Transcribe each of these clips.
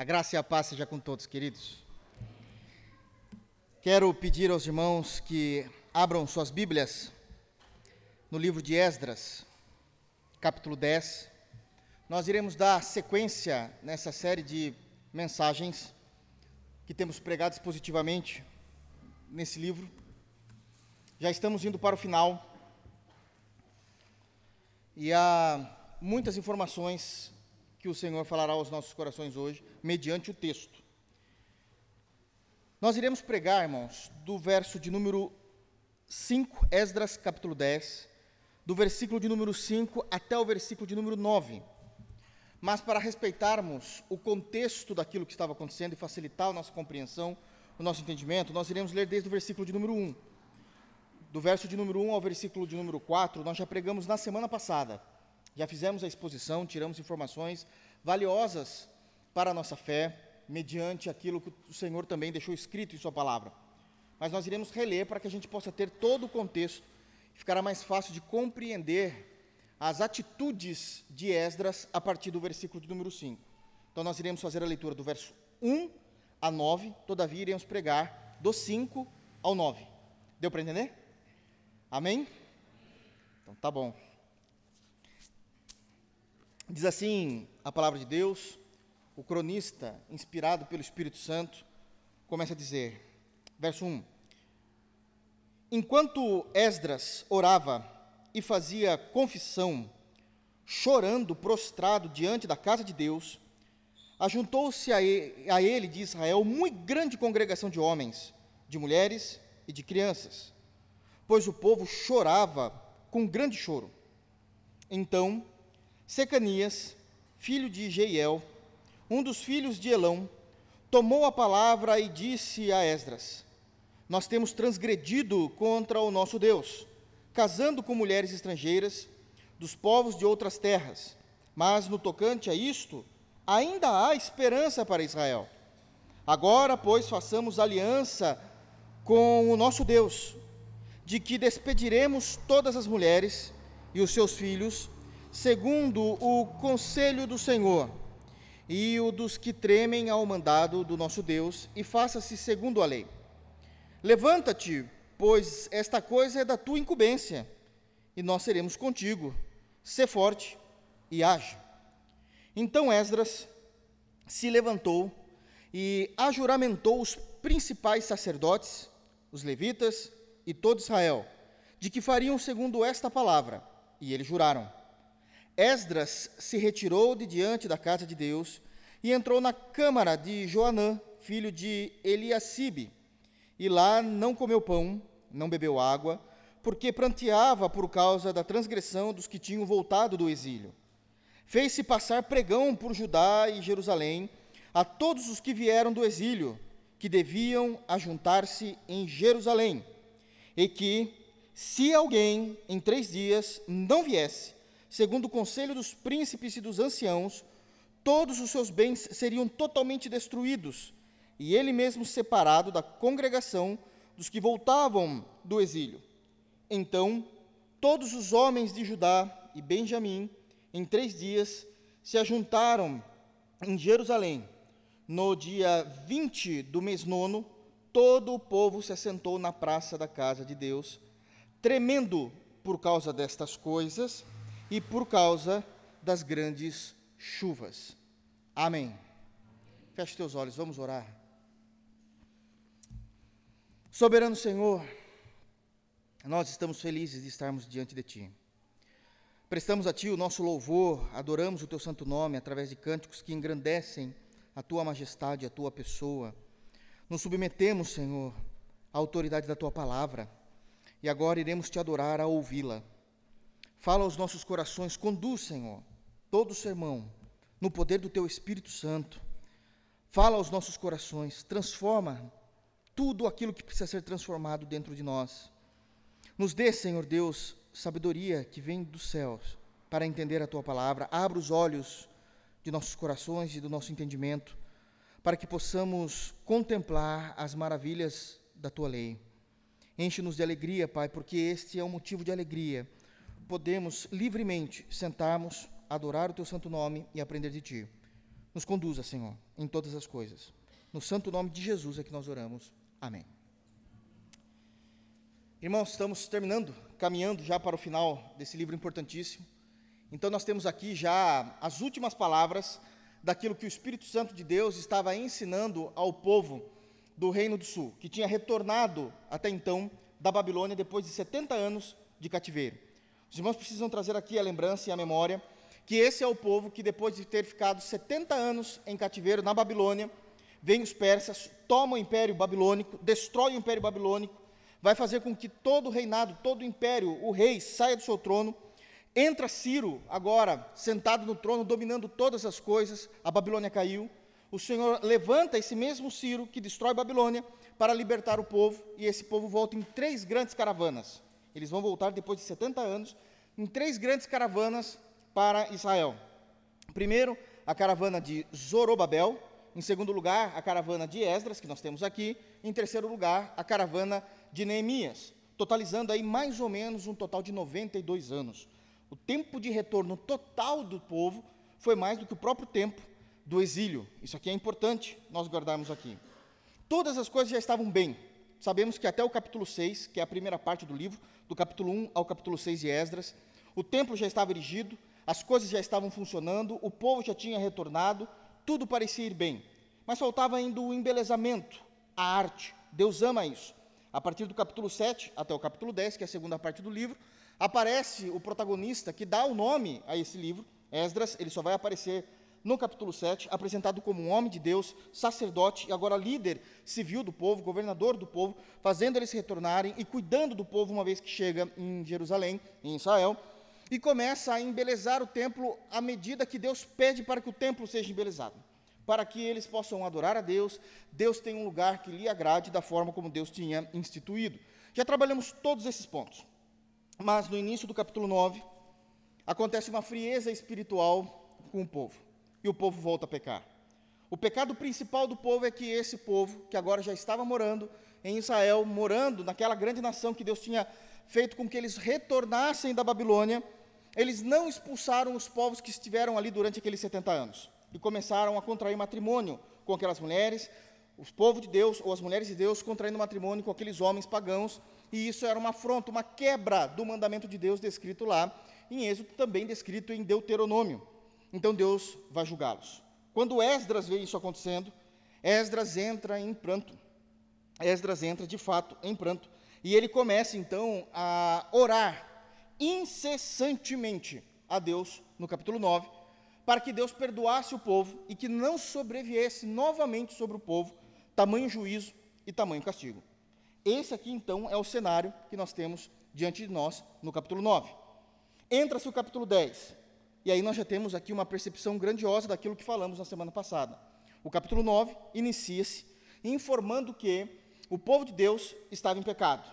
A graça e a paz seja com todos, queridos. Quero pedir aos irmãos que abram suas Bíblias no livro de Esdras, capítulo 10. Nós iremos dar sequência nessa série de mensagens que temos pregado positivamente nesse livro. Já estamos indo para o final. E há muitas informações que o Senhor falará aos nossos corações hoje, mediante o texto. Nós iremos pregar, irmãos, do verso de número 5, Esdras capítulo 10, do versículo de número 5 até o versículo de número 9. Mas para respeitarmos o contexto daquilo que estava acontecendo e facilitar a nossa compreensão, o nosso entendimento, nós iremos ler desde o versículo de número 1. Do verso de número 1 ao versículo de número 4, nós já pregamos na semana passada. Já fizemos a exposição, tiramos informações valiosas para a nossa fé, mediante aquilo que o Senhor também deixou escrito em Sua palavra. Mas nós iremos reler para que a gente possa ter todo o contexto e ficará mais fácil de compreender as atitudes de Esdras a partir do versículo de número 5. Então nós iremos fazer a leitura do verso 1 a 9, todavia iremos pregar do 5 ao 9. Deu para entender? Amém? Então tá bom. Diz assim a palavra de Deus, o cronista, inspirado pelo Espírito Santo, começa a dizer, verso 1: Enquanto Esdras orava e fazia confissão, chorando, prostrado diante da casa de Deus, ajuntou-se a ele de Israel muito grande congregação de homens, de mulheres e de crianças, pois o povo chorava com grande choro. Então, Secanias, filho de Jeiel, um dos filhos de Elão, tomou a palavra e disse a Esdras: Nós temos transgredido contra o nosso Deus, casando com mulheres estrangeiras dos povos de outras terras. Mas no tocante a isto, ainda há esperança para Israel. Agora, pois, façamos aliança com o nosso Deus, de que despediremos todas as mulheres e os seus filhos segundo o conselho do Senhor e o dos que tremem ao mandado do nosso Deus, e faça-se segundo a lei. Levanta-te, pois esta coisa é da tua incumbência, e nós seremos contigo. Sê forte e age. Então Esdras se levantou e ajuramentou os principais sacerdotes, os levitas e todo Israel, de que fariam segundo esta palavra, e eles juraram. Esdras se retirou de diante da casa de Deus e entrou na câmara de Joanã, filho de Eliacibe, e lá não comeu pão, não bebeu água, porque pranteava por causa da transgressão dos que tinham voltado do exílio. Fez-se passar pregão por Judá e Jerusalém a todos os que vieram do exílio, que deviam ajuntar-se em Jerusalém, e que, se alguém em três dias não viesse, segundo o conselho dos príncipes e dos anciãos, todos os seus bens seriam totalmente destruídos, e ele mesmo separado da congregação dos que voltavam do exílio. Então, todos os homens de Judá e Benjamim, em três dias, se ajuntaram em Jerusalém. No dia 20 do mês nono, todo o povo se assentou na praça da casa de Deus, tremendo por causa destas coisas e por causa das grandes chuvas. Amém. Feche teus olhos, vamos orar. Soberano Senhor, nós estamos felizes de estarmos diante de Ti. Prestamos a Ti o nosso louvor, adoramos o Teu santo nome através de cânticos que engrandecem a Tua majestade, a Tua pessoa. Nos submetemos, Senhor, à autoridade da Tua palavra e agora iremos Te adorar ao ouvi-la. Fala aos nossos corações, conduz, Senhor, todo o sermão no poder do Teu Espírito Santo. Fala aos nossos corações, transforma tudo aquilo que precisa ser transformado dentro de nós. Nos dê, Senhor Deus, sabedoria que vem dos céus para entender a Tua palavra. Abra os olhos de nossos corações e do nosso entendimento para que possamos contemplar as maravilhas da Tua lei. Enche-nos de alegria, Pai, porque este é um motivo de alegria podemos livremente sentarmos, adorar o teu santo nome e aprender de ti. Nos conduza, Senhor, em todas as coisas. No santo nome de Jesus é que nós oramos. Amém. Irmãos, estamos terminando, caminhando já para o final desse livro importantíssimo. Então, nós temos aqui já as últimas palavras daquilo que o Espírito Santo de Deus estava ensinando ao povo do Reino do Sul, que tinha retornado até então da Babilônia depois de 70 anos de cativeiro. Os irmãos precisam trazer aqui a lembrança e a memória que esse é o povo que, depois de ter ficado 70 anos em cativeiro na Babilônia, vem os persas, tomam o império babilônico, destrói o império babilônico, vai fazer com que todo o reinado, todo o império, o rei saia do seu trono. Entra Ciro, agora sentado no trono, dominando todas as coisas, a Babilônia caiu. O Senhor levanta esse mesmo Ciro que destrói Babilônia para libertar o povo, e esse povo volta em três grandes caravanas. Eles vão voltar depois de 70 anos, em três grandes caravanas para Israel. Primeiro, a caravana de Zorobabel, em segundo lugar, a caravana de Esdras, que nós temos aqui, em terceiro lugar, a caravana de Neemias, totalizando aí mais ou menos um total de 92 anos. O tempo de retorno total do povo foi mais do que o próprio tempo do exílio. Isso aqui é importante nós guardarmos aqui. Todas as coisas já estavam bem. Sabemos que até o capítulo 6, que é a primeira parte do livro, do capítulo 1 ao capítulo 6 de Esdras, o templo já estava erigido, as coisas já estavam funcionando, o povo já tinha retornado, tudo parecia ir bem. Mas faltava ainda o embelezamento, a arte. Deus ama isso. A partir do capítulo 7 até o capítulo 10, que é a segunda parte do livro, aparece o protagonista que dá o nome a esse livro, Esdras, ele só vai aparecer no capítulo 7, apresentado como um homem de Deus, sacerdote e agora líder civil do povo, governador do povo, fazendo eles retornarem e cuidando do povo uma vez que chega em Jerusalém, em Israel, e começa a embelezar o templo à medida que Deus pede para que o templo seja embelezado para que eles possam adorar a Deus. Deus tem um lugar que lhe agrade da forma como Deus tinha instituído. Já trabalhamos todos esses pontos. Mas no início do capítulo 9, acontece uma frieza espiritual com o povo. E o povo volta a pecar. O pecado principal do povo é que esse povo, que agora já estava morando em Israel, morando naquela grande nação que Deus tinha feito com que eles retornassem da Babilônia, eles não expulsaram os povos que estiveram ali durante aqueles 70 anos e começaram a contrair matrimônio com aquelas mulheres, os povos de Deus, ou as mulheres de Deus, contraindo matrimônio com aqueles homens pagãos, e isso era uma afronta, uma quebra do mandamento de Deus descrito lá, em Êxodo, também descrito em Deuteronômio. Então Deus vai julgá-los. Quando Esdras vê isso acontecendo, Esdras entra em pranto. Esdras entra de fato em pranto. E ele começa então a orar incessantemente a Deus, no capítulo 9, para que Deus perdoasse o povo e que não sobreviesse novamente sobre o povo tamanho juízo e tamanho castigo. Esse aqui, então, é o cenário que nós temos diante de nós no capítulo 9. Entra-se o capítulo 10, e aí nós já temos aqui uma percepção grandiosa daquilo que falamos na semana passada. O capítulo 9 inicia-se informando que o povo de Deus estava em pecado.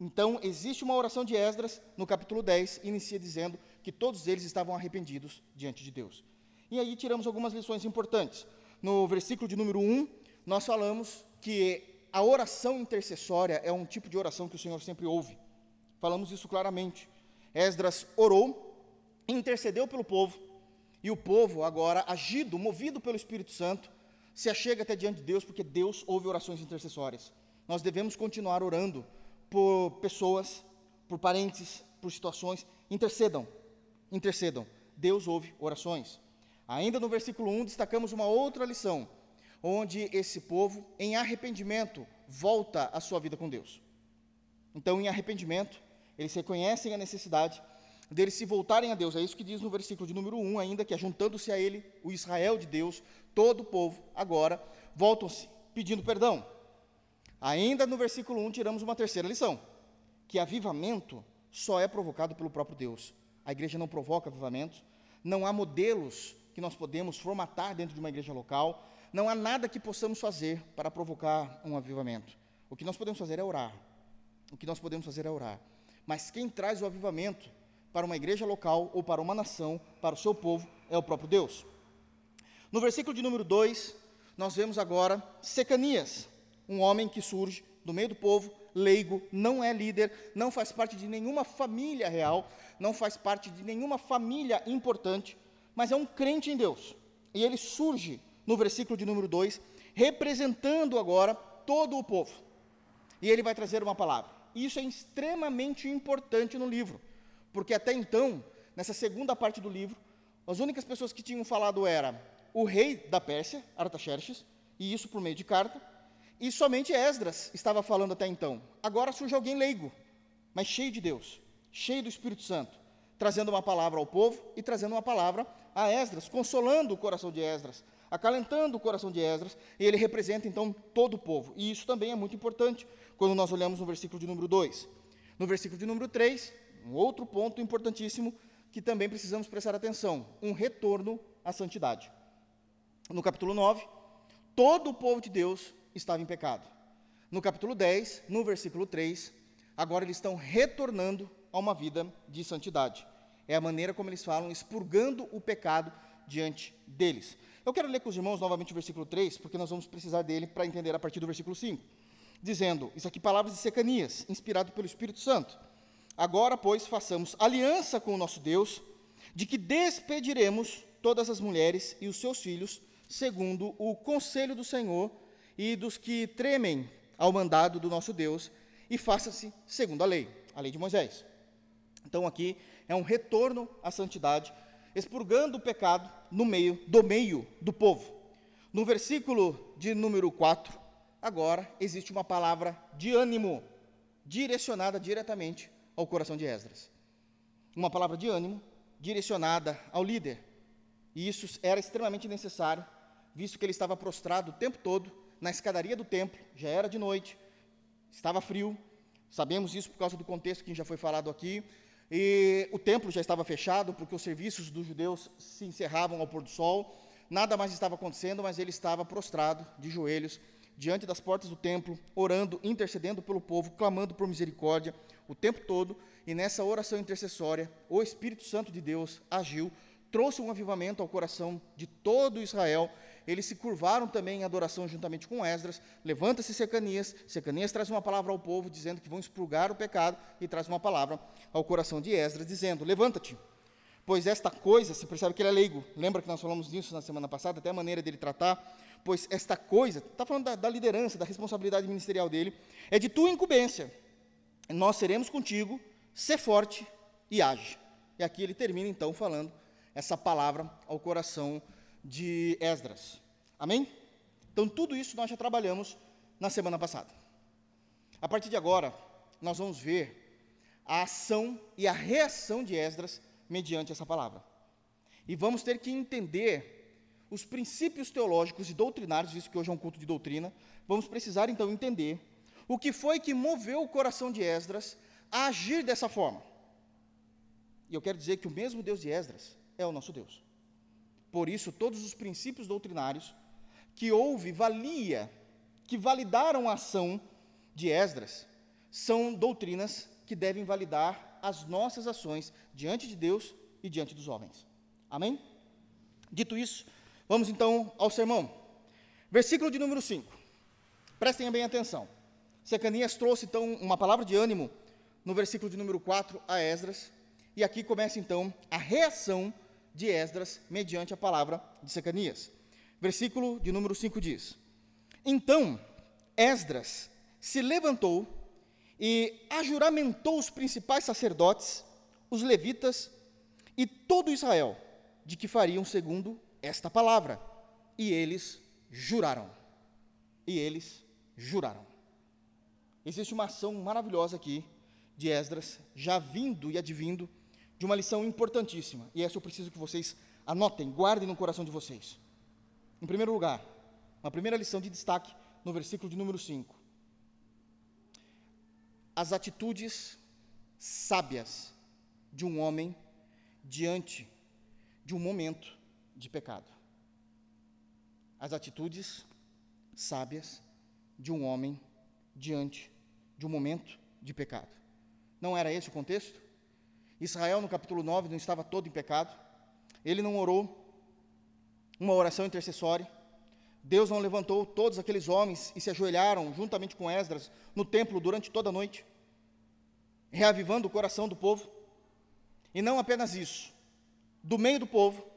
Então, existe uma oração de Esdras no capítulo 10, inicia dizendo que todos eles estavam arrependidos diante de Deus. E aí tiramos algumas lições importantes. No versículo de número 1, nós falamos que a oração intercessória é um tipo de oração que o Senhor sempre ouve. Falamos isso claramente. Esdras orou, intercedeu pelo povo, e o povo, agora, agido, movido pelo Espírito Santo, se achega até diante de Deus, porque Deus ouve orações intercessórias. Nós devemos continuar orando por pessoas, por parentes, por situações. Intercedam, intercedam. Deus ouve orações. Ainda no versículo 1, destacamos uma outra lição, onde esse povo, em arrependimento, volta à sua vida com Deus. Então, em arrependimento, eles reconhecem a necessidade deles se voltarem a Deus. É isso que diz no versículo de número 1 ainda, que juntando-se a ele, o Israel de Deus, todo o povo, agora, voltam-se pedindo perdão. Ainda no versículo 1 tiramos uma terceira lição, que avivamento só é provocado pelo próprio Deus. A igreja não provoca avivamentos, não há modelos que nós podemos formatar dentro de uma igreja local, não há nada que possamos fazer para provocar um avivamento. O que nós podemos fazer é orar. O que nós podemos fazer é orar. Mas quem traz o avivamento para uma igreja local ou para uma nação, para o seu povo, é o próprio Deus. No versículo de número 2, nós vemos agora Secanias, um homem que surge do meio do povo, leigo, não é líder, não faz parte de nenhuma família real, não faz parte de nenhuma família importante, mas é um crente em Deus. e ele surge no versículo de número 2, representando agora todo o povo. E ele vai trazer uma palavra. Isso é extremamente importante no livro, porque até então, nessa segunda parte do livro, as únicas pessoas que tinham falado era o rei da Pérsia, Artaxerxes, e isso por meio de carta, e somente Esdras estava falando até então. Agora surge alguém leigo, mas cheio de Deus, cheio do Espírito Santo, trazendo uma palavra ao povo e trazendo uma palavra a Esdras, consolando o coração de Esdras, acalentando o coração de Esdras, e ele representa então todo o povo. E isso também é muito importante quando nós olhamos no versículo de número 2. No versículo de número 3, um outro ponto importantíssimo que também precisamos prestar atenção: um retorno à santidade. No capítulo 9, todo o povo de Deus estava em pecado. No capítulo 10, no versículo 3, agora eles estão retornando a uma vida de santidade. É a maneira como eles falam, expurgando o pecado diante deles. Eu quero ler com os irmãos novamente o versículo 3, porque nós vamos precisar dele para entender a partir do versículo 5. Dizendo, isso aqui palavras de Secanias, inspirado pelo Espírito Santo. Agora, pois, façamos aliança com o nosso Deus, de que despediremos todas as mulheres e os seus filhos, segundo o conselho do Senhor e dos que tremem ao mandado do nosso Deus, e faça-se segundo a lei, a lei de Moisés. Então aqui é um retorno à santidade, expurgando o pecado no meio do meio do povo. No versículo de número 4, agora existe uma palavra de ânimo direcionada diretamente ao coração de Esdras. Uma palavra de ânimo direcionada ao líder. E isso era extremamente necessário, visto que ele estava prostrado o tempo todo na escadaria do templo, já era de noite, estava frio, sabemos isso por causa do contexto que já foi falado aqui, e o templo já estava fechado, porque os serviços dos judeus se encerravam ao pôr do sol, nada mais estava acontecendo, mas ele estava prostrado, de joelhos, diante das portas do templo, orando, intercedendo pelo povo, clamando por misericórdia o tempo todo, e nessa oração intercessória, o Espírito Santo de Deus agiu, trouxe um avivamento ao coração de todo Israel, eles se curvaram também em adoração juntamente com Esdras. Levanta-se Secanias, Secanias traz uma palavra ao povo, dizendo que vão expurgar o pecado, e traz uma palavra ao coração de Esdras, dizendo: Levanta-te, pois esta coisa, se percebe que ele é leigo, lembra que nós falamos disso na semana passada, até a maneira dele tratar, pois esta coisa, está falando da, da liderança, da responsabilidade ministerial dele, é de tua incumbência. Nós seremos contigo, ser forte e age. E aqui ele termina então falando essa palavra ao coração de Esdras. Amém? Então, tudo isso nós já trabalhamos na semana passada. A partir de agora, nós vamos ver a ação e a reação de Esdras mediante essa palavra. E vamos ter que entender os princípios teológicos e doutrinários, visto que hoje é um culto de doutrina, vamos precisar então entender o que foi que moveu o coração de Esdras a agir dessa forma. E eu quero dizer que o mesmo Deus de Esdras é o nosso Deus. Por isso, todos os princípios doutrinários que houve valia, que validaram a ação de Esdras, são doutrinas que devem validar as nossas ações diante de Deus e diante dos homens. Amém? Dito isso, vamos então ao sermão. Versículo de número 5. Prestem bem atenção. Secanias trouxe então uma palavra de ânimo no versículo de número 4 a Esdras, e aqui começa então a reação de Esdras mediante a palavra de Secanias. Versículo de número 5 diz: Então Esdras se levantou e ajuramentou os principais sacerdotes, os levitas e todo Israel, de que fariam segundo esta palavra. E eles juraram. E eles juraram. Existe uma ação maravilhosa aqui de Esdras, já vindo e advindo de uma lição importantíssima, e essa eu preciso que vocês anotem, guardem no coração de vocês. Em primeiro lugar, uma primeira lição de destaque no versículo de número 5. As atitudes sábias de um homem diante de um momento de pecado. As atitudes sábias de um homem diante de um momento de pecado. Não era esse o contexto? Israel, no capítulo 9, não estava todo em pecado. Ele não orou uma oração intercessória. Deus não levantou todos aqueles homens e se ajoelharam juntamente com Esdras no templo durante toda a noite, reavivando o coração do povo. E não apenas isso. Do meio do povo,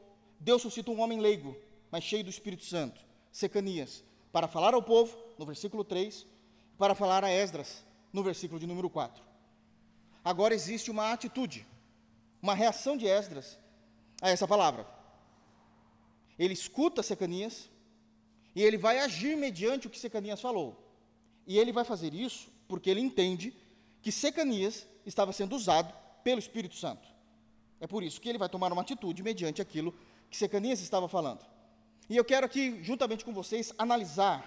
Deus suscita um homem leigo, mas cheio do Espírito Santo, Secanias, para falar ao povo, no versículo 3, para falar a Esdras, no versículo de número 4. Agora existe uma atitude, uma reação de Esdras a essa palavra. Ele escuta Secanias e ele vai agir mediante o que Secanias falou. E ele vai fazer isso porque ele entende que Secanias estava sendo usado pelo Espírito Santo. É por isso que ele vai tomar uma atitude mediante aquilo que Secanias estava falando. E eu quero aqui, juntamente com vocês, analisar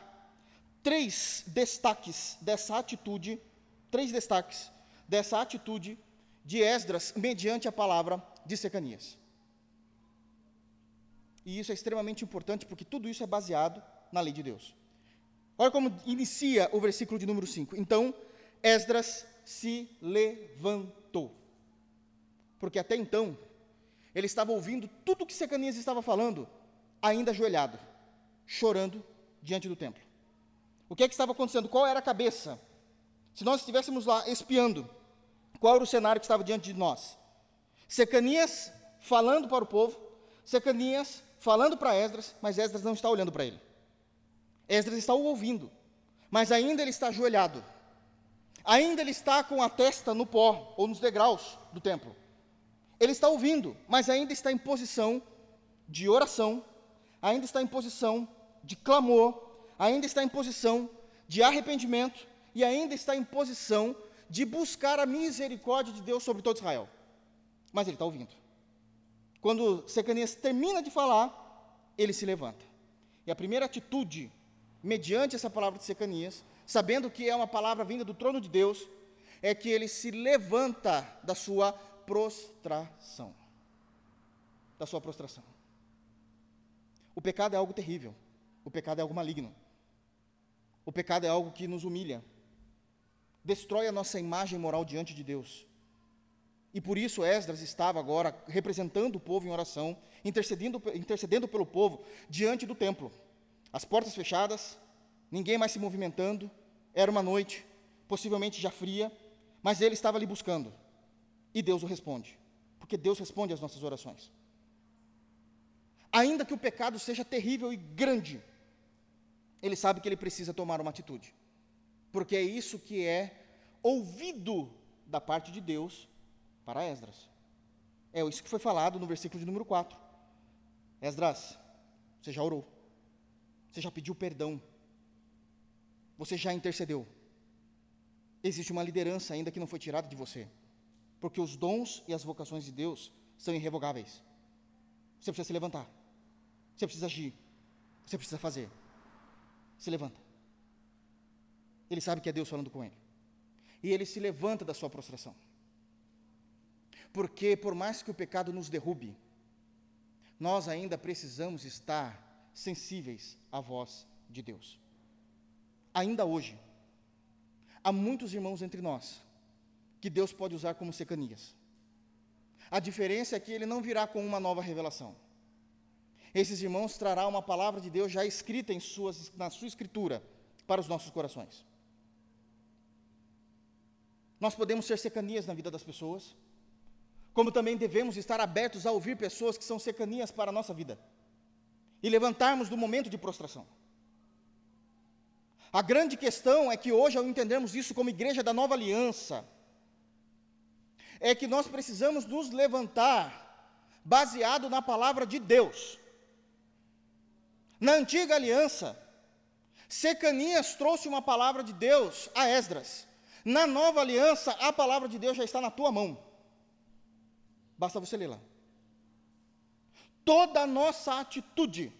três destaques dessa atitude, três destaques dessa atitude de Esdras mediante a palavra de Secanias. E isso é extremamente importante porque tudo isso é baseado na lei de Deus. Olha como inicia o versículo de número 5. Então, Esdras se levantou. Porque até então, ele estava ouvindo tudo o que Secanias estava falando, ainda ajoelhado, chorando diante do templo. O que é que estava acontecendo? Qual era a cabeça? Se nós estivéssemos lá espiando, qual era o cenário que estava diante de nós? Secanias falando para o povo, Secanias falando para Esdras, mas Esdras não está olhando para ele. Esdras está o ouvindo, mas ainda ele está ajoelhado. Ainda ele está com a testa no pó ou nos degraus do templo. Ele está ouvindo, mas ainda está em posição de oração, ainda está em posição de clamor, ainda está em posição de arrependimento e ainda está em posição de buscar a misericórdia de Deus sobre todo Israel. Mas ele está ouvindo. Quando Secanias termina de falar, ele se levanta. E a primeira atitude, mediante essa palavra de Secanias, sabendo que é uma palavra vinda do trono de Deus, é que ele se levanta da sua prostração. Da sua prostração. O pecado é algo terrível. O pecado é algo maligno. O pecado é algo que nos humilha. Destrói a nossa imagem moral diante de Deus. E por isso Esdras estava agora representando o povo em oração, intercedendo, intercedendo pelo povo diante do templo. As portas fechadas, ninguém mais se movimentando, era uma noite, possivelmente já fria, mas ele estava ali buscando. E Deus o responde, porque Deus responde às nossas orações. Ainda que o pecado seja terrível e grande, ele sabe que ele precisa tomar uma atitude, porque é isso que é ouvido da parte de Deus para Esdras. É isso que foi falado no versículo de número 4. Esdras, você já orou, você já pediu perdão, você já intercedeu. Existe uma liderança ainda que não foi tirada de você, porque os dons e as vocações de Deus são irrevogáveis. Você precisa se levantar, você precisa agir, você precisa fazer. Se levanta. Ele sabe que é Deus falando com ele. E ele se levanta da sua prostração. Porque, por mais que o pecado nos derrube, nós ainda precisamos estar sensíveis à voz de Deus ainda hoje, há muitos irmãos entre nós que Deus pode usar como secanias. A diferença é que ele não virá com uma nova revelação. Esses irmãos trará uma palavra de Deus já escrita em suas, na sua escritura para os nossos corações. Nós podemos ser secanias na vida das pessoas, como também devemos estar abertos a ouvir pessoas que são secanias para a nossa vida e levantarmos do momento de prostração. A grande questão é que hoje, ao entendermos isso como igreja da nova aliança, é que nós precisamos nos levantar baseado na palavra de Deus. Na antiga aliança, Secanias trouxe uma palavra de Deus a Esdras. Na nova aliança, a palavra de Deus já está na tua mão. Basta você lê-la. Toda a nossa atitude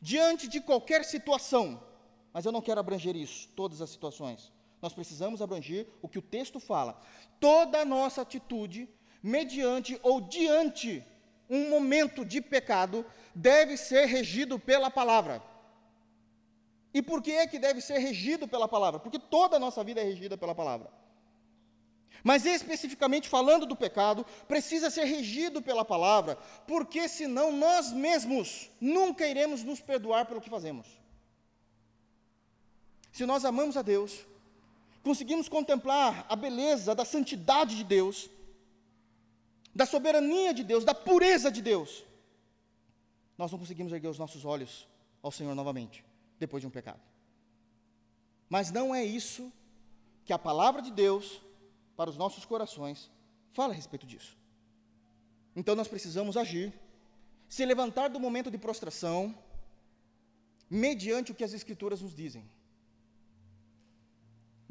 diante de qualquer situação, mas eu não quero abranger isso, todas as situações. Nós precisamos abranger o que o texto fala. Toda a nossa atitude, mediante ou diante um momento de pecado, deve ser regido pela palavra. E por que é que deve ser regido pela palavra? Porque toda a nossa vida é regida pela palavra. Mas especificamente falando do pecado, precisa ser regido pela palavra, porque senão nós mesmos nunca iremos nos perdoar pelo que fazemos. Se nós amamos a Deus, conseguimos contemplar a beleza da santidade de Deus, da soberania de Deus, da pureza de Deus, nós não conseguimos erguer os nossos olhos ao Senhor novamente, depois de um pecado. Mas não é isso que a palavra de Deus para os nossos corações fala a respeito disso. Então nós precisamos agir, se levantar do momento de prostração, mediante o que as Escrituras nos dizem,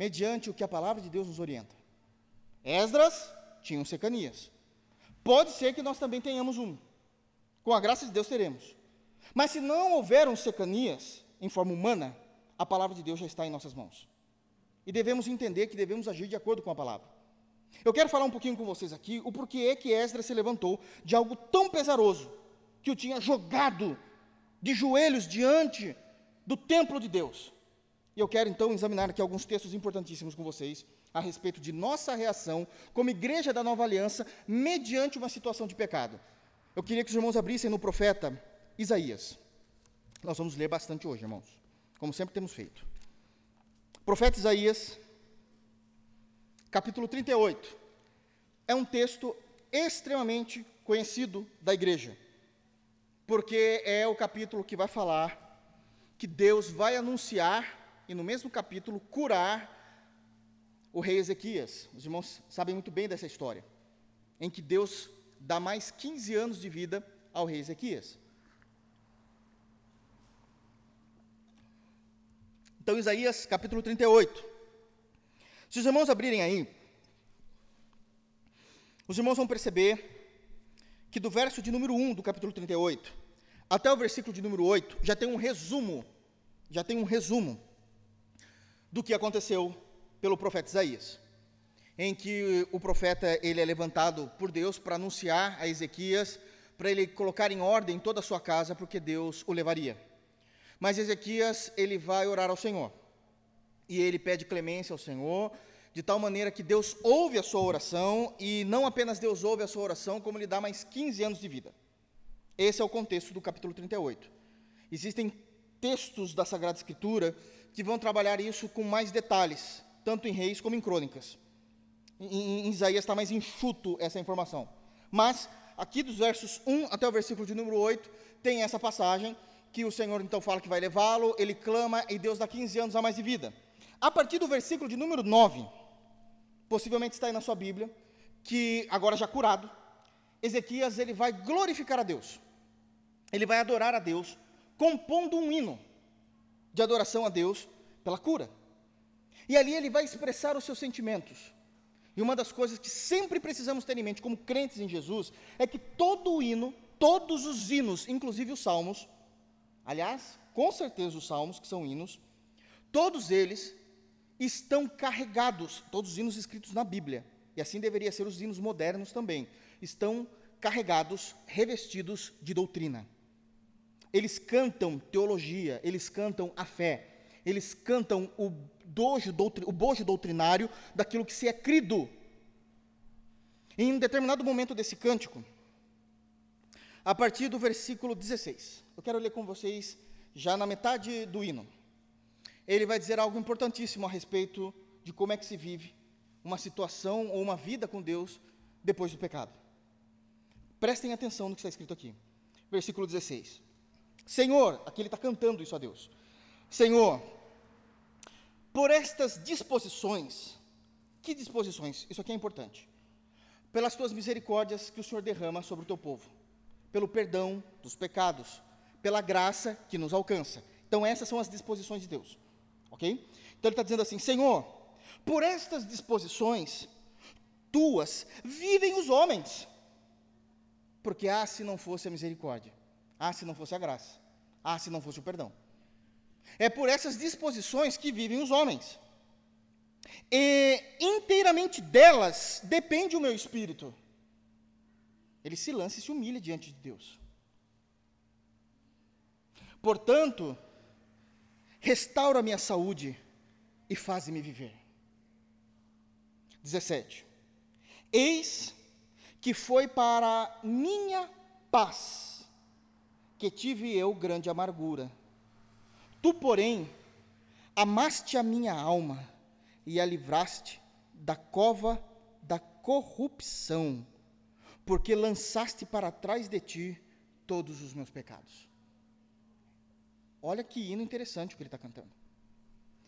mediante o que a palavra de Deus nos orienta. Esdras tinha um secanias. Pode ser que nós também tenhamos um. Com a graça de Deus teremos. Mas se não houver um secanias em forma humana, a palavra de Deus já está em nossas mãos. E devemos entender que devemos agir de acordo com a palavra. Eu quero falar um pouquinho com vocês aqui o porquê é que Esdras se levantou de algo tão pesaroso que o tinha jogado de joelhos diante do templo de Deus. Eu quero então examinar aqui alguns textos importantíssimos com vocês a respeito de nossa reação como igreja da nova aliança mediante uma situação de pecado. Eu queria que os irmãos abrissem no profeta Isaías. Nós vamos ler bastante hoje, irmãos, como sempre temos feito. Profeta Isaías, capítulo 38. É um texto extremamente conhecido da igreja, porque é o capítulo que vai falar que Deus vai anunciar e no mesmo capítulo curar o rei Ezequias. Os irmãos sabem muito bem dessa história, em que Deus dá mais 15 anos de vida ao rei Ezequias. Então, Isaías capítulo 38. Se os irmãos abrirem aí, os irmãos vão perceber que do verso de número 1 do capítulo 38 até o versículo de número 8 já tem um resumo, já tem um resumo do que aconteceu pelo profeta Isaías, em que o profeta ele é levantado por Deus para anunciar a Ezequias, para ele colocar em ordem toda a sua casa, porque Deus o levaria. Mas Ezequias ele vai orar ao Senhor e ele pede clemência ao Senhor, de tal maneira que Deus ouve a sua oração e não apenas Deus ouve a sua oração, como lhe dá mais 15 anos de vida. Esse é o contexto do capítulo 38. Existem textos da Sagrada Escritura que vão trabalhar isso com mais detalhes, tanto em Reis como em Crônicas. Em, em Isaías está mais enxuto essa informação. Mas, aqui dos versos 1 até o versículo de número 8, tem essa passagem que o Senhor então fala que vai levá-lo, ele clama e Deus dá 15 anos a mais de vida. A partir do versículo de número 9, possivelmente está aí na sua Bíblia, que agora já curado, Ezequias ele vai glorificar a Deus. Ele vai adorar a Deus, compondo um hino de adoração a Deus pela cura. E ali ele vai expressar os seus sentimentos. E uma das coisas que sempre precisamos ter em mente como crentes em Jesus é que todo o hino, todos os hinos, inclusive os salmos, aliás, com certeza os salmos, que são hinos, todos eles estão carregados, todos os hinos escritos na Bíblia, e assim deveria ser os hinos modernos também, estão carregados, revestidos de doutrina. Eles cantam teologia, eles cantam a fé, eles cantam o bojo, o bojo doutrinário daquilo que se é crido. Em um determinado momento desse cântico, a partir do versículo 16, eu quero ler com vocês já na metade do hino. Ele vai dizer algo importantíssimo a respeito de como é que se vive uma situação ou uma vida com Deus depois do pecado. Prestem atenção no que está escrito aqui. Versículo 16. Senhor, aqui ele está cantando isso a Deus. Senhor, por estas disposições, que disposições? Isso aqui é importante. Pelas tuas misericórdias que o Senhor derrama sobre o teu povo, pelo perdão dos pecados, pela graça que nos alcança. Então, essas são as disposições de Deus. Ok? Então, ele está dizendo assim: Senhor, por estas disposições tuas vivem os homens. Porque, ah, se não fosse a misericórdia, ah, se não fosse a graça, ah, se não fosse o perdão. É por essas disposições que vivem os homens. E inteiramente delas depende o meu espírito. Ele se lança e se humilha diante de Deus. Portanto, restaura a minha saúde e faz-me viver. 17. Eis que foi para minha paz que tive eu grande amargura Tu, porém, amaste a minha alma e a livraste da cova da corrupção, porque lançaste para trás de ti todos os meus pecados. Olha que hino interessante o que ele está cantando.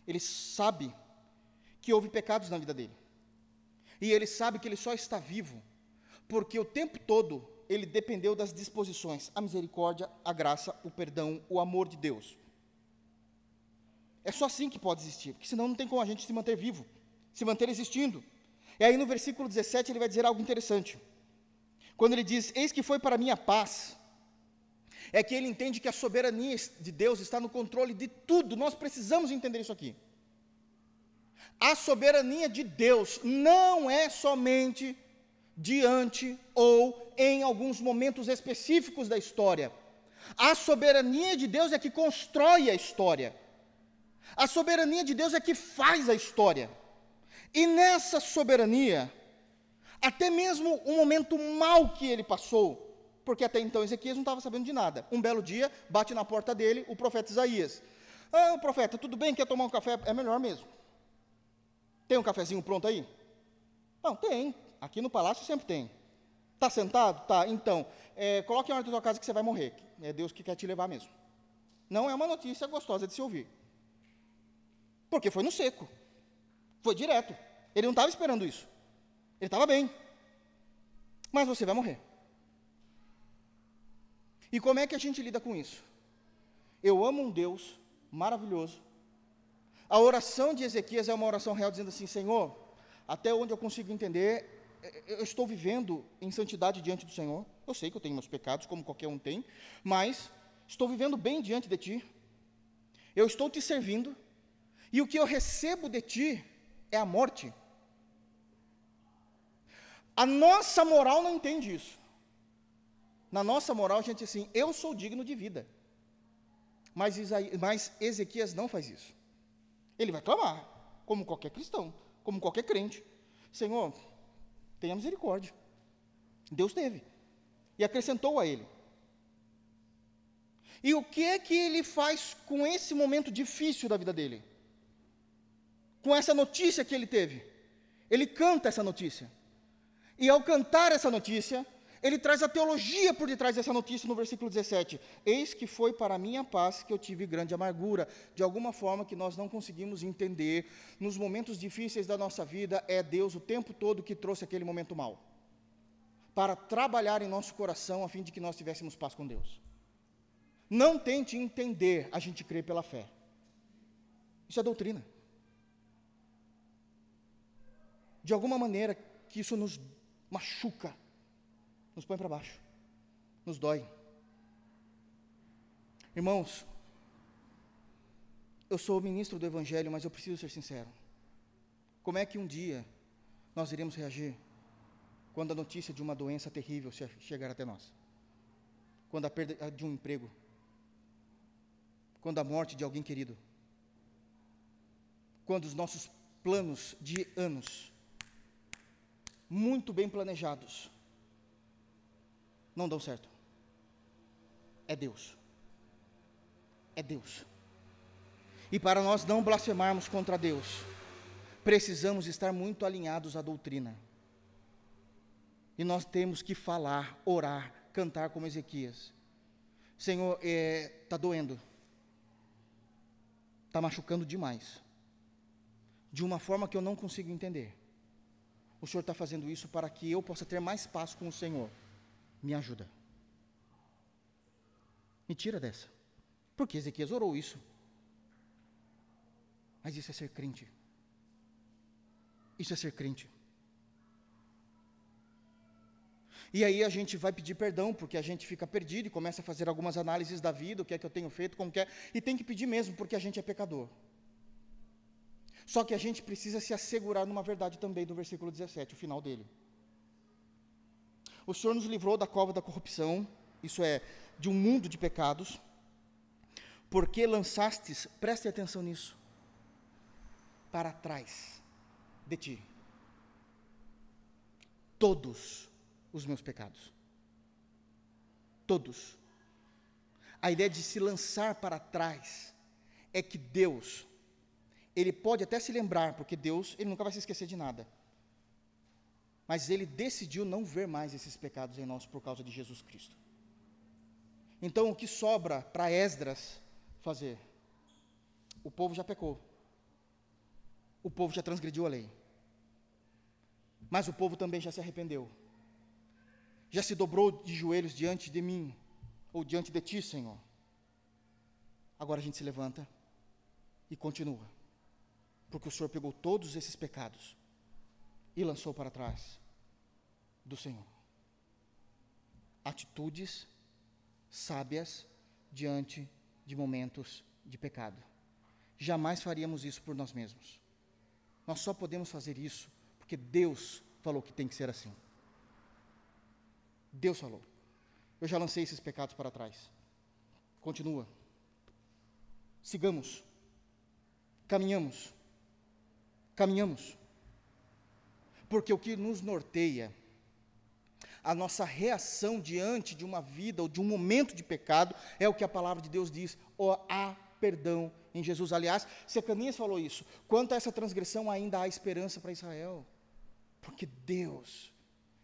Ele sabe que houve pecados na vida dele. E ele sabe que ele só está vivo porque o tempo todo ele dependeu das disposições, a misericórdia, a graça, o perdão, o amor de Deus. É só assim que pode existir, porque senão não tem como a gente se manter vivo, se manter existindo. E aí no versículo 17 ele vai dizer algo interessante. Quando ele diz: Eis que foi para minha paz, é que ele entende que a soberania de Deus está no controle de tudo. Nós precisamos entender isso aqui. A soberania de Deus não é somente diante ou em alguns momentos específicos da história. A soberania de Deus é que constrói a história. A soberania de Deus é que faz a história. E nessa soberania, até mesmo o momento mal que ele passou, porque até então Ezequias não estava sabendo de nada. Um belo dia, bate na porta dele o profeta Isaías. Ah, profeta, tudo bem, quer tomar um café? É melhor mesmo. Tem um cafezinho pronto aí? Não, tem. Aqui no palácio sempre tem. Está sentado? Tá. Então, é, coloque em ordem da sua casa que você vai morrer. É Deus que quer te levar mesmo. Não é uma notícia gostosa de se ouvir. Porque foi no seco. Foi direto. Ele não estava esperando isso. Ele estava bem. Mas você vai morrer. E como é que a gente lida com isso? Eu amo um Deus maravilhoso. A oração de Ezequias é uma oração real dizendo assim: Senhor, até onde eu consigo entender, eu estou vivendo em santidade diante do Senhor. Eu sei que eu tenho meus pecados, como qualquer um tem, mas estou vivendo bem diante de Ti. Eu estou te servindo, e o que eu recebo de Ti é a morte. A nossa moral não entende isso. Na nossa moral, a gente diz assim: eu sou digno de vida. Mas, Isaías, mas Ezequias não faz isso. Ele vai clamar, como qualquer cristão, como qualquer crente: Senhor, tenha misericórdia. Deus teve. E acrescentou a ele. E o que é que ele faz com esse momento difícil da vida dele? Com essa notícia que ele teve? Ele canta essa notícia. E ao cantar essa notícia, ele traz a teologia por detrás dessa notícia no versículo 17. Eis que foi para minha paz que eu tive grande amargura. De alguma forma que nós não conseguimos entender, nos momentos difíceis da nossa vida, é Deus o tempo todo que trouxe aquele momento mal. Para trabalhar em nosso coração a fim de que nós tivéssemos paz com Deus. Não tente entender, a gente crê pela fé. Isso é doutrina. De alguma maneira que isso nos machuca, nos põe para baixo, nos dói. Irmãos, eu sou ministro do Evangelho, mas eu preciso ser sincero. Como é que um dia nós iremos reagir quando a notícia de uma doença terrível chegar até nós? Quando a perda de um emprego? Quando a morte de alguém querido? Quando os nossos planos de anos muito bem planejados, não dão certo. É Deus. É Deus. E para nós não blasfemarmos contra Deus, precisamos estar muito alinhados à doutrina. E nós temos que falar, orar, cantar como Ezequias. Senhor, está é, tá doendo. Está machucando demais. De uma forma que eu não consigo entender o Senhor está fazendo isso para que eu possa ter mais paz com o Senhor. Me ajuda. Me tira dessa. Porque Ezequias orou isso. Mas isso é ser crente. Isso é ser crente. E aí a gente vai pedir perdão, porque a gente fica perdido e começa a fazer algumas análises da vida, o que é que eu tenho feito, como que é, e tem que pedir mesmo, porque a gente é pecador. Só que a gente precisa se assegurar numa verdade também do versículo 17, o final dele. O Senhor nos livrou da cova da corrupção, isso é, de um mundo de pecados, porque lançastes, preste atenção nisso, para trás de ti todos os meus pecados. Todos. A ideia de se lançar para trás é que Deus ele pode até se lembrar, porque Deus, ele nunca vai se esquecer de nada. Mas ele decidiu não ver mais esses pecados em nós por causa de Jesus Cristo. Então, o que sobra para Esdras fazer? O povo já pecou. O povo já transgrediu a lei. Mas o povo também já se arrependeu. Já se dobrou de joelhos diante de mim, ou diante de ti, Senhor. Agora a gente se levanta e continua. Porque o Senhor pegou todos esses pecados e lançou para trás do Senhor. Atitudes sábias diante de momentos de pecado. Jamais faríamos isso por nós mesmos. Nós só podemos fazer isso porque Deus falou que tem que ser assim. Deus falou. Eu já lancei esses pecados para trás. Continua. Sigamos. Caminhamos. Caminhamos. Porque o que nos norteia a nossa reação diante de uma vida ou de um momento de pecado é o que a palavra de Deus diz: oh, há perdão em Jesus. Aliás, Secanias falou isso. Quanto a essa transgressão, ainda há esperança para Israel, porque Deus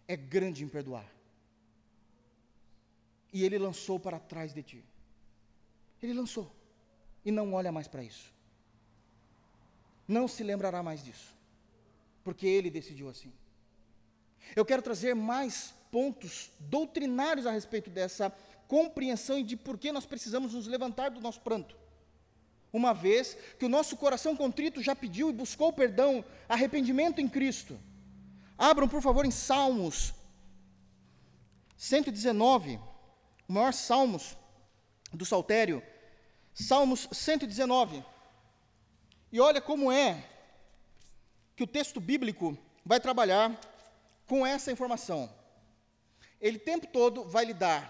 é grande em perdoar. E Ele lançou para trás de ti. Ele lançou. E não olha mais para isso. Não se lembrará mais disso. Porque Ele decidiu assim. Eu quero trazer mais pontos doutrinários a respeito dessa compreensão e de por que nós precisamos nos levantar do nosso pranto. Uma vez que o nosso coração contrito já pediu e buscou perdão, arrependimento em Cristo. Abram, por favor, em Salmos 119, o maior Salmos do Saltério, Salmos 119. E olha como é que o texto bíblico vai trabalhar com essa informação. Ele o tempo todo vai lidar,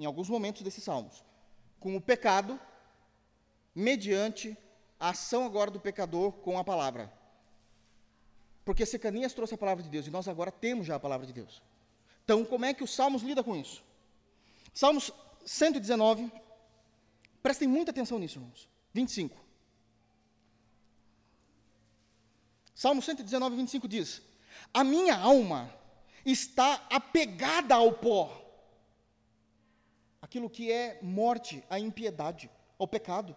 em alguns momentos desses salmos, com o pecado, mediante a ação agora do pecador com a palavra. Porque Secanias trouxe a palavra de Deus e nós agora temos já a palavra de Deus. Então, como é que os salmos lida com isso? Salmos 119, prestem muita atenção nisso, irmãos. 25. Salmo 119, 25 diz: A minha alma está apegada ao pó. Aquilo que é morte, a impiedade, ao pecado.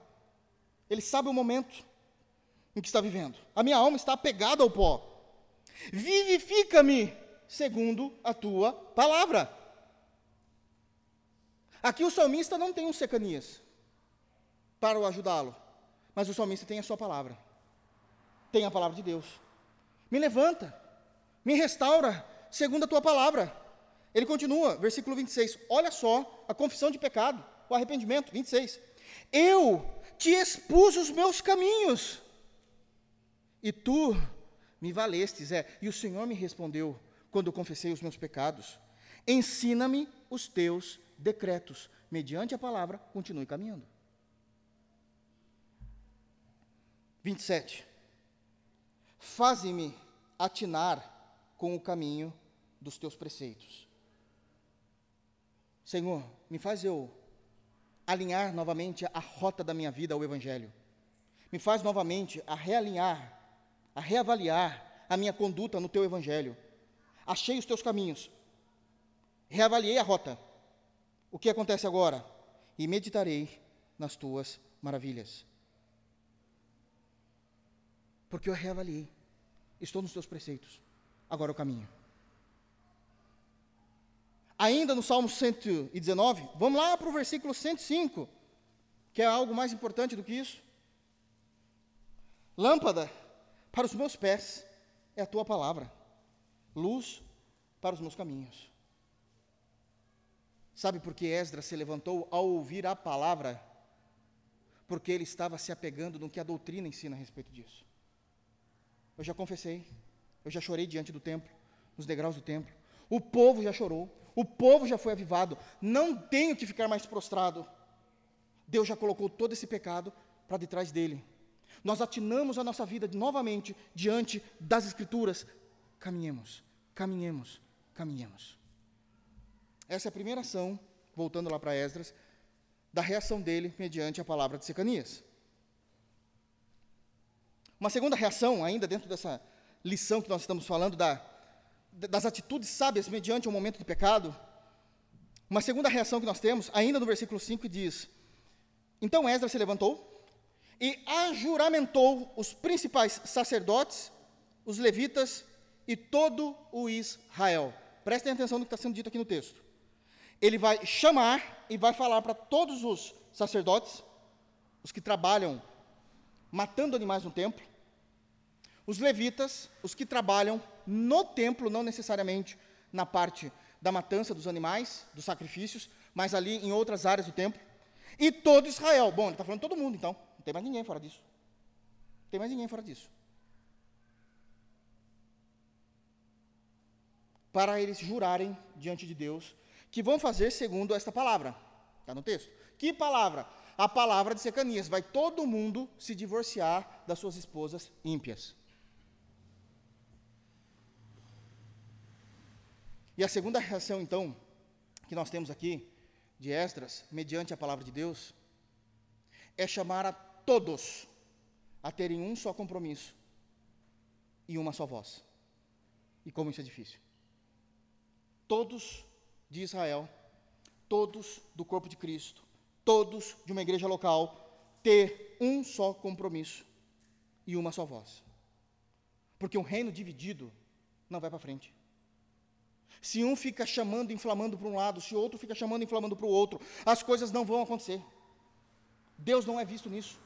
Ele sabe o momento em que está vivendo. A minha alma está apegada ao pó. Vivifica-me segundo a tua palavra. Aqui o salmista não tem um secanias para o ajudá-lo, mas o salmista tem a sua palavra. Tem a palavra de Deus. Me levanta, me restaura, segundo a tua palavra. Ele continua, versículo 26. Olha só a confissão de pecado, o arrependimento. 26. Eu te expus os meus caminhos, e tu me valestes. É, e o Senhor me respondeu quando eu confessei os meus pecados. Ensina-me os teus decretos. Mediante a palavra, continue caminhando. 27. Faze-me atinar com o caminho dos teus preceitos. Senhor, me faz eu alinhar novamente a rota da minha vida ao Evangelho. Me faz novamente a realinhar, a reavaliar a minha conduta no teu Evangelho. Achei os teus caminhos, reavaliei a rota. O que acontece agora? E meditarei nas tuas maravilhas. Porque eu reavaliei, estou nos teus preceitos, agora o caminho. Ainda no Salmo 119, vamos lá para o versículo 105, que é algo mais importante do que isso. Lâmpada para os meus pés é a tua palavra, luz para os meus caminhos. Sabe por que Esdras se levantou ao ouvir a palavra? Porque ele estava se apegando no que a doutrina ensina a respeito disso. Eu já confessei, eu já chorei diante do templo, nos degraus do templo. O povo já chorou, o povo já foi avivado, não tenho que ficar mais prostrado. Deus já colocou todo esse pecado para detrás dele. Nós atinamos a nossa vida novamente diante das Escrituras. Caminhemos, caminhemos, caminhemos. Essa é a primeira ação, voltando lá para Esdras, da reação dele mediante a palavra de Secanias. Uma segunda reação, ainda dentro dessa lição que nós estamos falando, da das atitudes sábias mediante o momento do pecado, Uma segunda reação que nós temos, ainda no versículo 5, diz: Então Esdras se levantou e ajuramentou os principais sacerdotes, os levitas e todo o Israel. Prestem atenção no que está sendo dito aqui no texto. Ele vai chamar e vai falar para todos os sacerdotes, os que trabalham matando animais no templo, os levitas, os que trabalham no templo, não necessariamente na parte da matança dos animais, dos sacrifícios, mas ali em outras áreas do templo, e todo Israel. Bom, ele está falando todo mundo, então. Não tem mais ninguém fora disso. Não tem mais ninguém fora disso. Para eles jurarem diante de Deus que vão fazer segundo esta palavra. Está no texto. Que palavra? A palavra de Secanias. Vai todo mundo se divorciar das suas esposas ímpias. E a segunda reação, então, que nós temos aqui, de Esdras, mediante a palavra de Deus, é chamar a todos a terem um só compromisso e uma só voz. E como isso é difícil. Todos de Israel, todos do corpo de Cristo, todos de uma igreja local, ter um só compromisso e uma só voz. Porque um reino dividido não vai para frente. Se um fica chamando, inflamando para um lado, se outro fica chamando, inflamando para o outro, as coisas não vão acontecer. Deus não é visto nisso.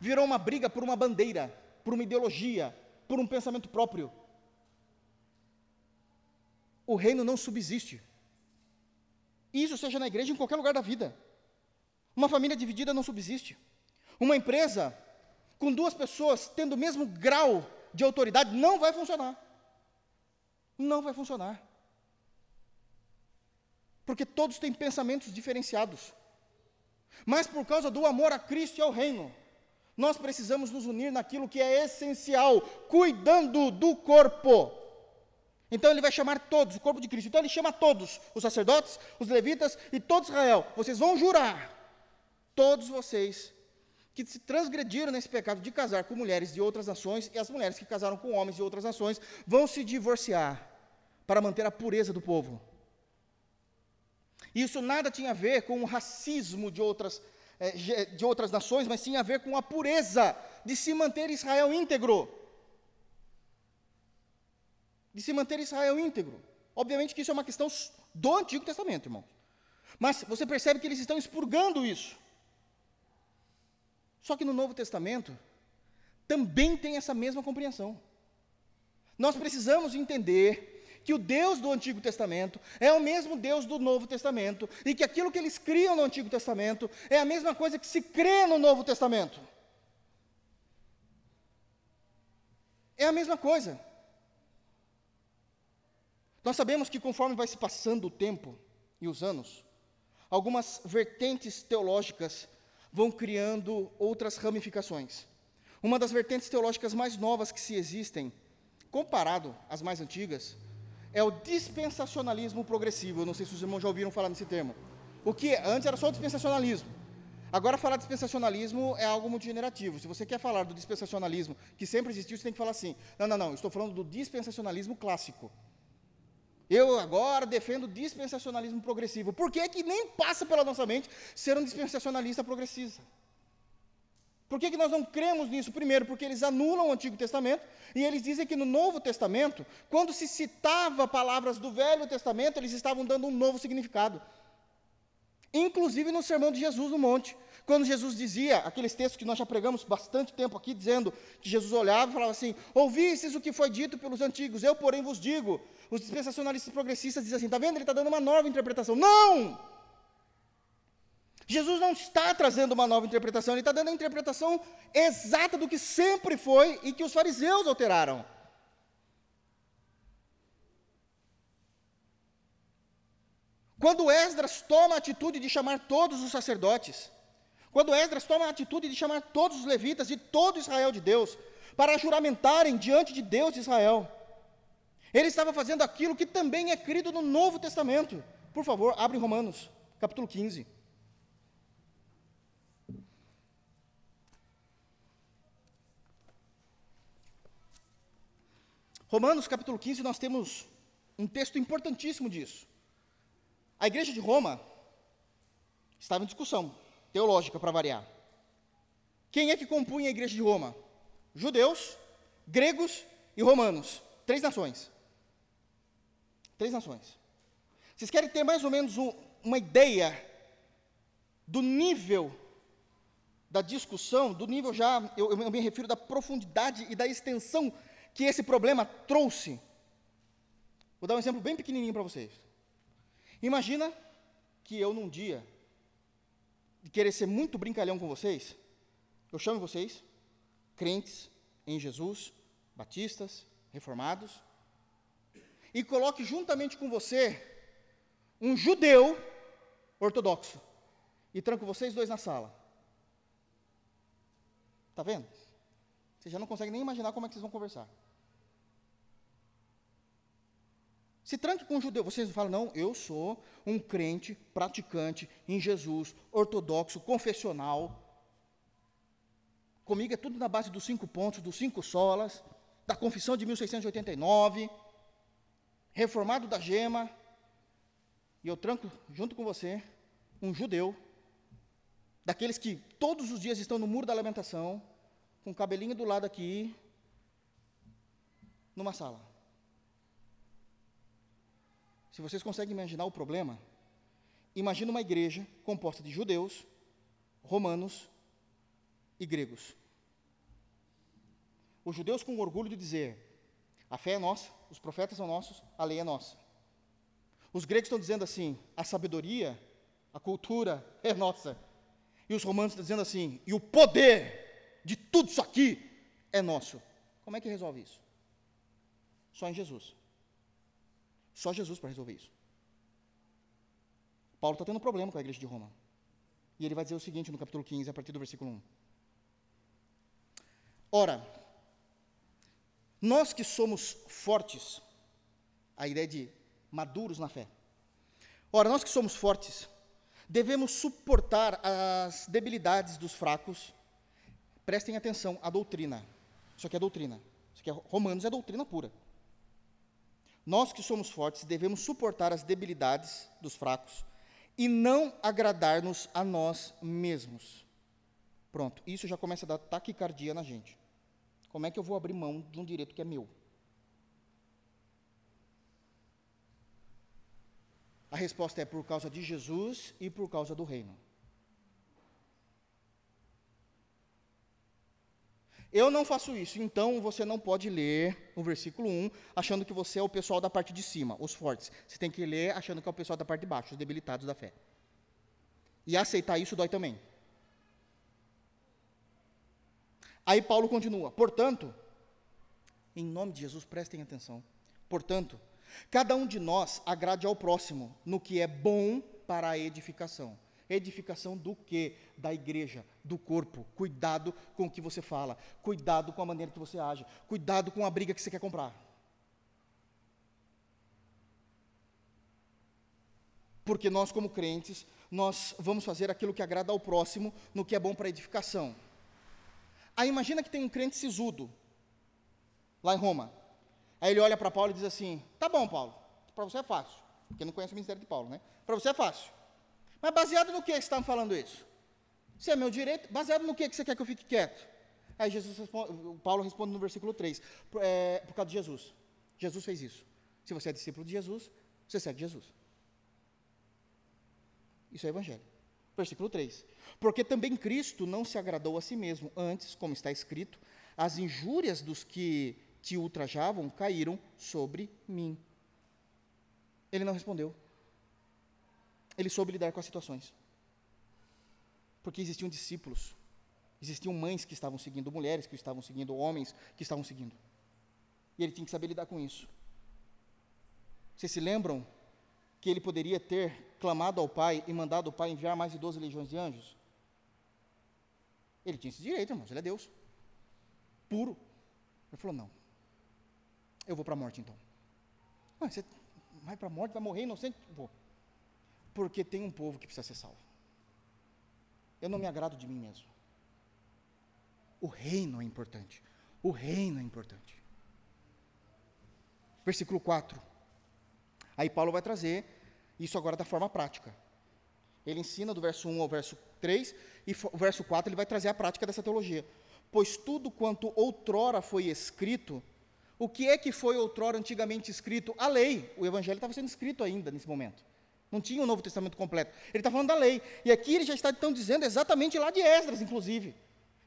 Virou uma briga por uma bandeira, por uma ideologia, por um pensamento próprio. O reino não subsiste. Isso seja na igreja, em qualquer lugar da vida. Uma família dividida não subsiste. Uma empresa com duas pessoas tendo o mesmo grau de autoridade não vai funcionar. Não vai funcionar. Porque todos têm pensamentos diferenciados. Mas por causa do amor a Cristo e ao reino, nós precisamos nos unir naquilo que é essencial, cuidando do corpo. Então ele vai chamar todos, o corpo de Cristo. Então ele chama todos, os sacerdotes, os levitas e todo Israel. Vocês vão jurar, todos vocês, que se transgrediram nesse pecado de casar com mulheres de outras nações, e as mulheres que casaram com homens de outras nações, vão se divorciar para manter a pureza do povo. Isso nada tinha a ver com o racismo de outras, eh, de outras nações, mas tinha a ver com a pureza de se manter Israel íntegro. De se manter Israel íntegro. Obviamente que isso é uma questão do Antigo Testamento, irmão. Mas você percebe que eles estão expurgando isso. Só que no Novo Testamento também tem essa mesma compreensão. Nós precisamos entender que o Deus do Antigo Testamento é o mesmo Deus do Novo Testamento e que aquilo que eles criam no Antigo Testamento é a mesma coisa que se crê no Novo Testamento. É a mesma coisa. Nós sabemos que conforme vai se passando o tempo e os anos, algumas vertentes teológicas vão criando outras ramificações. Uma das vertentes teológicas mais novas que se existem, comparado às mais antigas, é o dispensacionalismo progressivo. Eu não sei se os irmãos já ouviram falar nesse termo. O que antes era só o dispensacionalismo. Agora, falar de dispensacionalismo é algo muito generativo. Se você quer falar do dispensacionalismo que sempre existiu, você tem que falar assim: não, não, não, estou falando do dispensacionalismo clássico. Eu agora defendo dispensacionalismo progressivo. Por que é que nem passa pela nossa mente ser um dispensacionalista progressista? Por que, que nós não cremos nisso? Primeiro, porque eles anulam o Antigo Testamento e eles dizem que no Novo Testamento, quando se citava palavras do Velho Testamento, eles estavam dando um novo significado. Inclusive no sermão de Jesus no monte, quando Jesus dizia, aqueles textos que nós já pregamos bastante tempo aqui, dizendo que Jesus olhava e falava assim: Ouvistes o que foi dito pelos antigos, eu, porém, vos digo. Os dispensacionalistas progressistas dizem assim: está vendo? Ele está dando uma nova interpretação. Não! Jesus não está trazendo uma nova interpretação, ele está dando a interpretação exata do que sempre foi e que os fariseus alteraram. Quando Esdras toma a atitude de chamar todos os sacerdotes, quando Esdras toma a atitude de chamar todos os levitas e todo Israel de Deus, para juramentarem diante de Deus de Israel, ele estava fazendo aquilo que também é crido no Novo Testamento. Por favor, abre Romanos, capítulo 15. Romanos capítulo 15, nós temos um texto importantíssimo disso. A igreja de Roma estava em discussão teológica para variar. Quem é que compunha a igreja de Roma? Judeus, gregos e romanos. Três nações. Três nações. Vocês querem ter mais ou menos um, uma ideia do nível da discussão, do nível já, eu, eu me refiro da profundidade e da extensão que esse problema trouxe? Vou dar um exemplo bem pequenininho para vocês. Imagina que eu, num dia, de querer ser muito brincalhão com vocês, eu chamo vocês, crentes em Jesus, batistas, reformados, e coloque juntamente com você um judeu ortodoxo e tranco vocês dois na sala. Está vendo? Você já não consegue nem imaginar como é que vocês vão conversar. Se tranque com um judeu. Vocês falam, não, eu sou um crente praticante em Jesus, ortodoxo, confessional. Comigo é tudo na base dos cinco pontos, dos cinco solas, da confissão de 1689, reformado da gema. E eu tranco junto com você um judeu, daqueles que todos os dias estão no muro da lamentação, com o cabelinho do lado aqui, numa sala. Se vocês conseguem imaginar o problema, imagine uma igreja composta de judeus, romanos e gregos. Os judeus com orgulho de dizer: a fé é nossa, os profetas são nossos, a lei é nossa. Os gregos estão dizendo assim: a sabedoria, a cultura é nossa. E os romanos estão dizendo assim: e o poder de tudo isso aqui é nosso. Como é que resolve isso? Só em Jesus. Só Jesus para resolver isso. Paulo está tendo um problema com a igreja de Roma. E ele vai dizer o seguinte no capítulo 15, a partir do versículo 1. Ora, nós que somos fortes, a ideia de maduros na fé. Ora, nós que somos fortes, devemos suportar as debilidades dos fracos. Prestem atenção, a doutrina. Isso aqui é doutrina. Isso aqui é Romanos é doutrina pura. Nós que somos fortes devemos suportar as debilidades dos fracos e não agradar-nos a nós mesmos. Pronto, isso já começa a dar taquicardia na gente. Como é que eu vou abrir mão de um direito que é meu? A resposta é por causa de Jesus e por causa do reino. Eu não faço isso, então você não pode ler o versículo 1 achando que você é o pessoal da parte de cima, os fortes. Você tem que ler achando que é o pessoal da parte de baixo, os debilitados da fé. E aceitar isso dói também. Aí Paulo continua: portanto, em nome de Jesus, prestem atenção. Portanto, Cada um de nós agrade ao próximo no que é bom para a edificação. Edificação do que? Da igreja, do corpo. Cuidado com o que você fala, cuidado com a maneira que você age, cuidado com a briga que você quer comprar. Porque nós, como crentes, nós vamos fazer aquilo que agrada ao próximo no que é bom para edificação. Aí imagina que tem um crente sisudo, lá em Roma. Aí ele olha para Paulo e diz assim: Tá bom, Paulo, para você é fácil, porque não conhece o ministério de Paulo, né? Para você é fácil. Mas baseado no que você está me falando isso? Se é meu direito, baseado no que você quer que eu fique quieto? Aí Jesus responde, Paulo responde no versículo 3, é, por causa de Jesus. Jesus fez isso. Se você é discípulo de Jesus, você segue Jesus. Isso é evangelho. Versículo 3. Porque também Cristo não se agradou a si mesmo, antes, como está escrito, as injúrias dos que te ultrajavam caíram sobre mim. Ele não respondeu. Ele soube lidar com as situações. Porque existiam discípulos, existiam mães que estavam seguindo, mulheres que estavam seguindo, homens que estavam seguindo. E ele tinha que saber lidar com isso. Vocês se lembram que ele poderia ter clamado ao Pai e mandado o Pai enviar mais de 12 legiões de anjos? Ele tinha esse direito, irmãos, ele é Deus. Puro. Ele falou: não, eu vou para a morte então. Você vai para a morte, vai morrer inocente? Vou. Porque tem um povo que precisa ser salvo. Eu não me agrado de mim mesmo. O reino é importante. O reino é importante. Versículo 4. Aí Paulo vai trazer Isso agora da forma prática. Ele ensina do verso 1 ao verso 3, e o verso 4 ele vai trazer a prática dessa teologia. Pois tudo quanto outrora foi escrito, o que é que foi outrora antigamente escrito? A lei. O evangelho estava sendo escrito ainda nesse momento. Não tinha o Novo Testamento completo. Ele está falando da lei. E aqui ele já está então dizendo exatamente lá de Esdras, inclusive.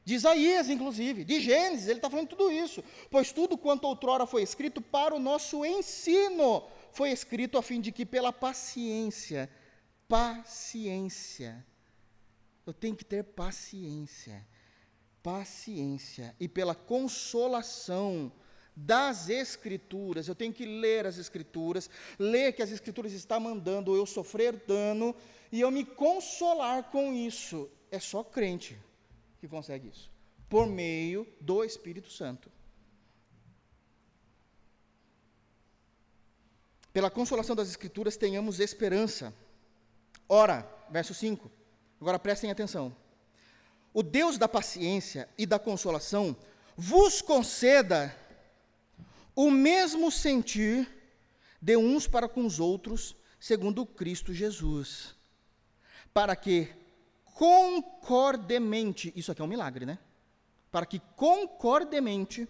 De Isaías, inclusive. De Gênesis, ele está falando tudo isso. Pois tudo quanto outrora foi escrito para o nosso ensino, foi escrito a fim de que pela paciência, paciência, eu tenho que ter paciência, paciência, e pela consolação, das Escrituras, eu tenho que ler as Escrituras, ler que as Escrituras estão mandando eu sofrer dano e eu me consolar com isso. É só crente que consegue isso, por meio do Espírito Santo. Pela consolação das Escrituras tenhamos esperança. Ora, verso 5, agora prestem atenção. O Deus da paciência e da consolação vos conceda o mesmo sentir de uns para com os outros, segundo Cristo Jesus, para que concordemente, isso aqui é um milagre, né? Para que concordemente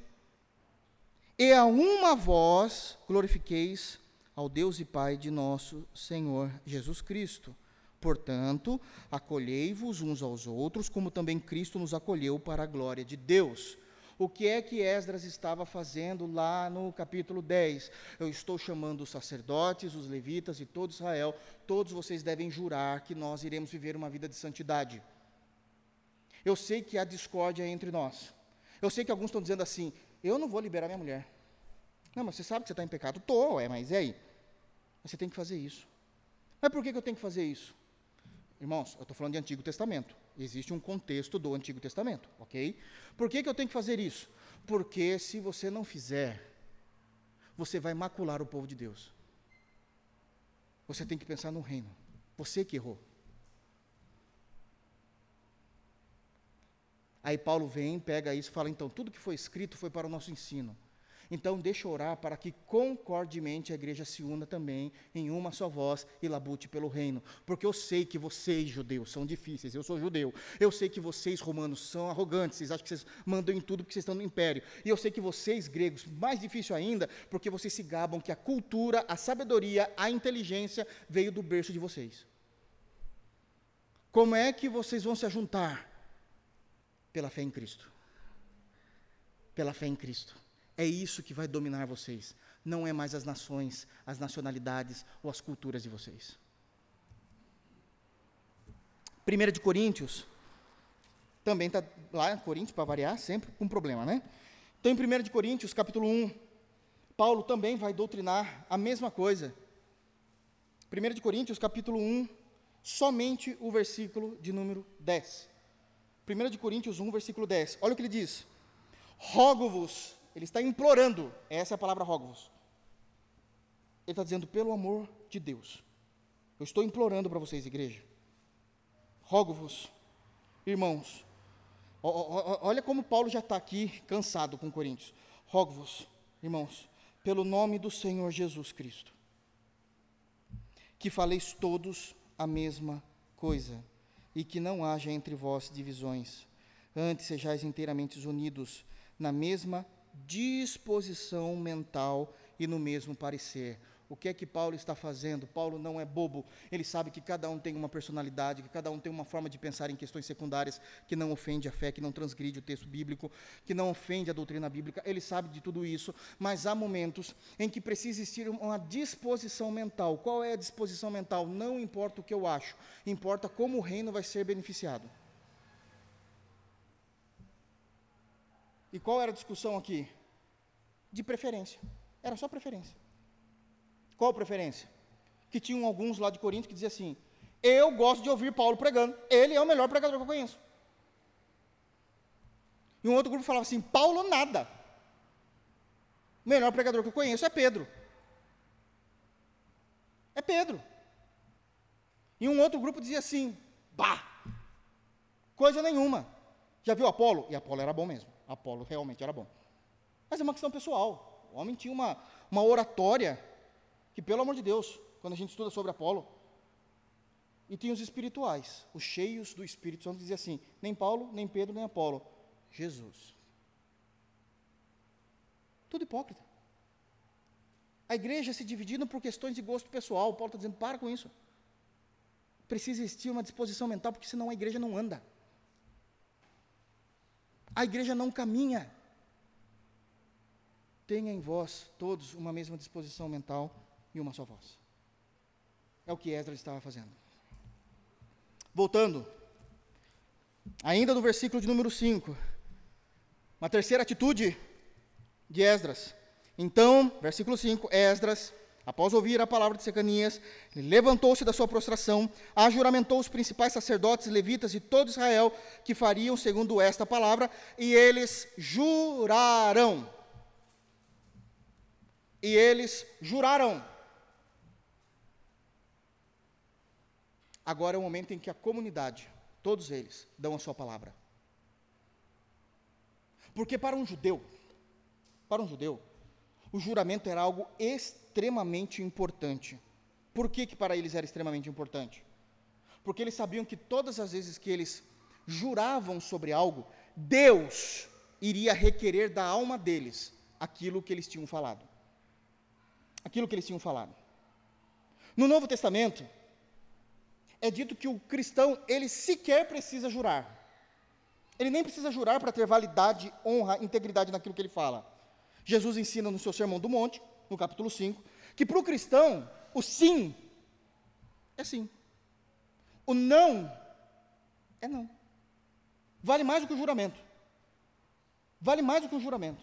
e a uma voz glorifiqueis ao Deus e Pai de nosso Senhor Jesus Cristo. Portanto, acolhei-vos uns aos outros, como também Cristo nos acolheu para a glória de Deus. O que é que Esdras estava fazendo lá no capítulo 10? Eu estou chamando os sacerdotes, os levitas e todo Israel, todos vocês devem jurar que nós iremos viver uma vida de santidade. Eu sei que há discórdia entre nós. Eu sei que alguns estão dizendo assim: eu não vou liberar minha mulher. Não, mas você sabe que você está em pecado? Estou, é, mas e aí? Mas você tem que fazer isso. Mas por que, que eu tenho que fazer isso? Irmãos, eu estou falando de Antigo Testamento. Existe um contexto do Antigo Testamento, ok? Por que, que eu tenho que fazer isso? Porque se você não fizer, você vai macular o povo de Deus. Você tem que pensar no reino. Você que errou. Aí Paulo vem, pega isso e fala: então, tudo que foi escrito foi para o nosso ensino. Então, deixa orar para que concordemente a igreja se una também em uma só voz e labute pelo reino. Porque eu sei que vocês, judeus, são difíceis. Eu sou judeu. Eu sei que vocês, romanos, são arrogantes. Vocês acham que vocês mandam em tudo porque vocês estão no império. E eu sei que vocês, gregos, mais difícil ainda, porque vocês se gabam que a cultura, a sabedoria, a inteligência veio do berço de vocês. Como é que vocês vão se ajuntar? Pela fé em Cristo. Pela fé em Cristo. É isso que vai dominar vocês. Não é mais as nações, as nacionalidades ou as culturas de vocês. 1 de Coríntios, também está lá Coríntios, para variar, sempre com problema, né? Então, em 1 de Coríntios, capítulo 1, Paulo também vai doutrinar a mesma coisa. 1 de Coríntios, capítulo 1, somente o versículo de número 10. 1 de Coríntios 1, versículo 10. Olha o que ele diz. Rogo-vos, ele está implorando, essa é a palavra rogos. Ele está dizendo, pelo amor de Deus, eu estou implorando para vocês, igreja. Rogo-vos, irmãos, olha como Paulo já está aqui cansado com Coríntios. Rogo-vos, irmãos, pelo nome do Senhor Jesus Cristo, que faleis todos a mesma coisa, e que não haja entre vós divisões, antes sejais inteiramente unidos na mesma disposição mental e no mesmo parecer. O que é que Paulo está fazendo? Paulo não é bobo. Ele sabe que cada um tem uma personalidade, que cada um tem uma forma de pensar em questões secundárias que não ofende a fé, que não transgride o texto bíblico, que não ofende a doutrina bíblica. Ele sabe de tudo isso, mas há momentos em que precisa existir uma disposição mental. Qual é a disposição mental? Não importa o que eu acho, importa como o reino vai ser beneficiado. E qual era a discussão aqui? De preferência. Era só preferência. Qual preferência? Que tinham alguns lá de Corinto que diziam assim: Eu gosto de ouvir Paulo pregando, ele é o melhor pregador que eu conheço. E um outro grupo falava assim: Paulo nada. O melhor pregador que eu conheço é Pedro. É Pedro. E um outro grupo dizia assim: Bah, coisa nenhuma. Já viu Apolo? E Apolo era bom mesmo. Apolo realmente era bom. Mas é uma questão pessoal. O homem tinha uma, uma oratória que, pelo amor de Deus, quando a gente estuda sobre Apolo. E tem os espirituais, os cheios do Espírito Santo, dizem assim: nem Paulo, nem Pedro, nem Apolo, Jesus. Tudo hipócrita. A igreja se dividindo por questões de gosto pessoal. Paulo está dizendo: para com isso. Precisa existir uma disposição mental, porque senão a igreja não anda. A igreja não caminha. Tenha em vós todos uma mesma disposição mental e uma só voz. É o que Esdras estava fazendo. Voltando, ainda no versículo de número 5, uma terceira atitude de Esdras. Então, versículo 5, Esdras, após ouvir a palavra de Secanias, levantou-se da sua prostração, ajuramentou os principais sacerdotes, levitas e todo Israel que fariam segundo esta palavra, e eles juraram. E eles juraram. Agora é o momento em que a comunidade, todos eles, dão a sua palavra. Porque para um judeu, para um judeu, o juramento era algo extremamente importante. Por que, que para eles era extremamente importante? Porque eles sabiam que todas as vezes que eles juravam sobre algo, Deus iria requerer da alma deles aquilo que eles tinham falado. Aquilo que eles tinham falado. No Novo Testamento, é dito que o cristão, ele sequer precisa jurar. Ele nem precisa jurar para ter validade, honra, integridade naquilo que ele fala. Jesus ensina no seu Sermão do Monte, no capítulo 5, que para o cristão, o sim é sim. O não é não. Vale mais do que o juramento. Vale mais do que um juramento.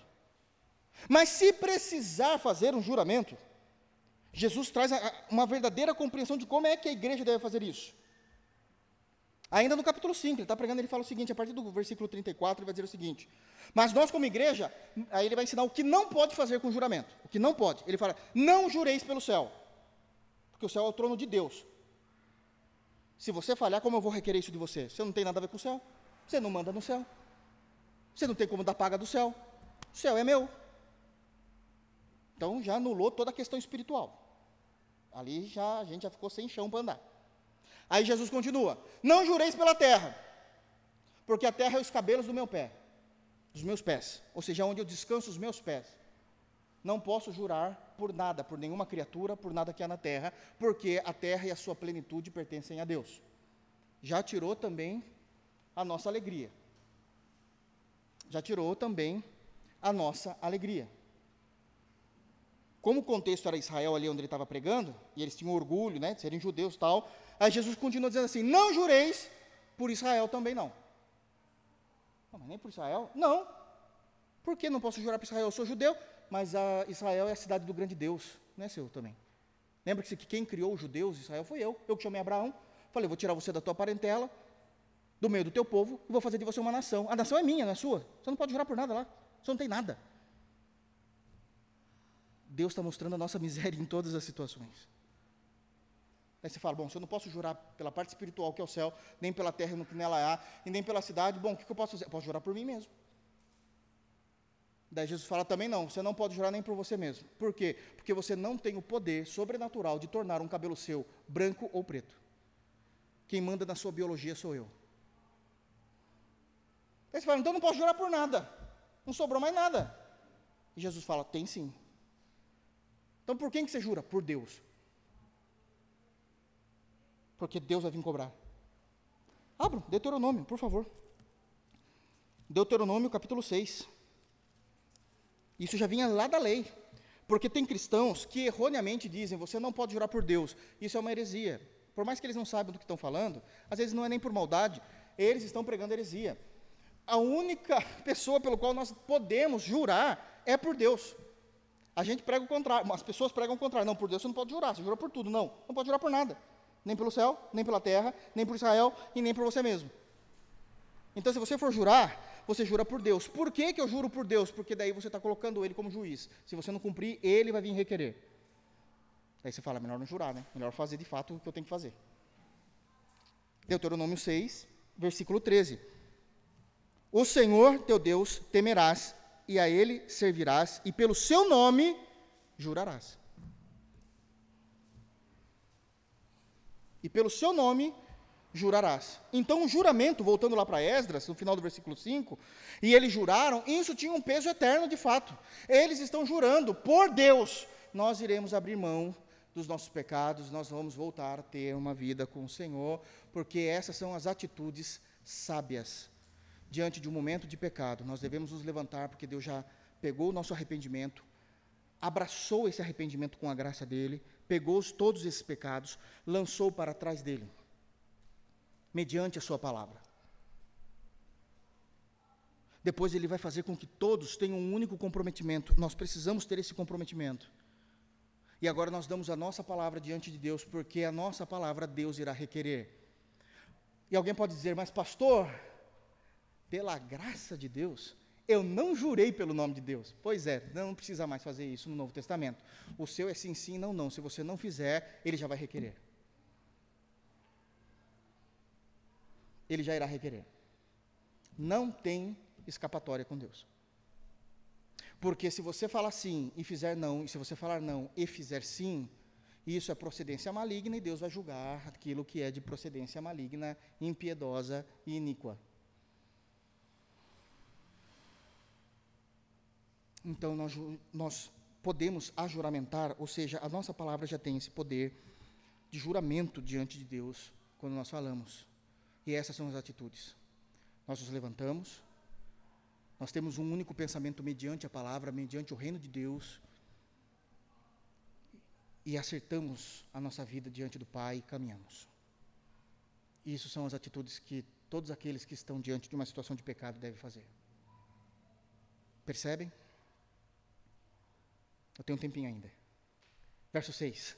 Mas se precisar fazer um juramento, Jesus traz uma verdadeira compreensão de como é que a igreja deve fazer isso. Ainda no capítulo 5, ele está pregando, ele fala o seguinte, a partir do versículo 34, ele vai dizer o seguinte: Mas nós, como igreja, aí ele vai ensinar o que não pode fazer com juramento. O que não pode. Ele fala: Não jureis pelo céu, porque o céu é o trono de Deus. Se você falhar, como eu vou requerer isso de você? Você não tem nada a ver com o céu. Você não manda no céu. Você não tem como dar paga do céu. O céu é meu. Então já anulou toda a questão espiritual. Ali já a gente já ficou sem chão para andar. Aí Jesus continua: Não jureis pela terra, porque a terra é os cabelos do meu pé, dos meus pés, ou seja, onde eu descanso os meus pés. Não posso jurar por nada, por nenhuma criatura, por nada que há na terra, porque a terra e a sua plenitude pertencem a Deus. Já tirou também a nossa alegria. Já tirou também a nossa alegria. Como o contexto era Israel ali onde ele estava pregando, e eles tinham orgulho, né, de serem judeus tal, Aí Jesus continua dizendo assim: Não jureis por Israel também não. não mas nem por Israel? Não. Por que não posso jurar por Israel? Eu sou judeu, mas a Israel é a cidade do grande Deus, não é seu também. Lembra-se que quem criou os judeus, Israel, foi eu. Eu que chamei Abraão. Falei, vou tirar você da tua parentela, do meio do teu povo, e vou fazer de você uma nação. A nação é minha, não é sua. Você não pode jurar por nada lá. Você não tem nada. Deus está mostrando a nossa miséria em todas as situações. Aí você fala, bom, se eu não posso jurar pela parte espiritual que é o céu, nem pela terra no que nela há, e nem pela cidade, bom, o que, eu posso fazer? Eu posso jurar por mim mesmo. Daí Jesus fala também não, você não pode jurar nem por você mesmo. Por quê? Porque você não tem o poder sobrenatural de tornar um cabelo seu branco ou preto. Quem manda na sua biologia sou eu. Aí você fala, então não posso jurar por nada. Não sobrou mais nada. E Jesus fala, tem sim. Então por quem que você jura? Por Deus porque Deus vai vir cobrar. Abra, Deuteronômio, por favor. Deuteronômio capítulo 6. Isso já vinha lá da lei. Porque tem cristãos que erroneamente dizem, você não pode jurar por Deus. Isso é uma heresia. Por mais que eles não saibam do que estão falando, às vezes não é nem por maldade, eles estão pregando heresia. A única pessoa pelo qual nós podemos jurar é por Deus. A gente prega o contrário, as pessoas pregam o contrário. Não, por Deus você não pode jurar, você jura por tudo. Não, não pode jurar por nada nem pelo céu, nem pela terra, nem por Israel e nem por você mesmo. Então, se você for jurar, você jura por Deus. Por que, que eu juro por Deus? Porque daí você está colocando ele como juiz. Se você não cumprir, ele vai vir requerer. Aí você fala, melhor não jurar, né? Melhor fazer de fato o que eu tenho que fazer. Deuteronômio 6, versículo 13. O Senhor teu Deus temerás, e a ele servirás, e pelo seu nome jurarás. E pelo seu nome jurarás. Então, o juramento, voltando lá para Esdras, no final do versículo 5, e eles juraram, isso tinha um peso eterno de fato. Eles estão jurando, por Deus, nós iremos abrir mão dos nossos pecados, nós vamos voltar a ter uma vida com o Senhor, porque essas são as atitudes sábias. Diante de um momento de pecado, nós devemos nos levantar, porque Deus já pegou o nosso arrependimento, abraçou esse arrependimento com a graça dele, pegou todos esses pecados, lançou para trás dele mediante a sua palavra. Depois ele vai fazer com que todos tenham um único comprometimento. Nós precisamos ter esse comprometimento. E agora nós damos a nossa palavra diante de Deus, porque a nossa palavra Deus irá requerer. E alguém pode dizer, mas pastor, pela graça de Deus, eu não jurei pelo nome de Deus. Pois é, não precisa mais fazer isso no Novo Testamento. O seu é sim, sim, não, não. Se você não fizer, ele já vai requerer. ele já irá requerer. Não tem escapatória com Deus. Porque se você falar sim e fizer não, e se você falar não e fizer sim, isso é procedência maligna e Deus vai julgar aquilo que é de procedência maligna, impiedosa e iníqua. Então nós, nós podemos ajuramentar, ou seja, a nossa palavra já tem esse poder de juramento diante de Deus quando nós falamos. E essas são as atitudes. Nós nos levantamos, nós temos um único pensamento mediante a palavra, mediante o reino de Deus, e acertamos a nossa vida diante do Pai e caminhamos. Isso são as atitudes que todos aqueles que estão diante de uma situação de pecado devem fazer. Percebem? Eu tenho um tempinho ainda. Verso 6.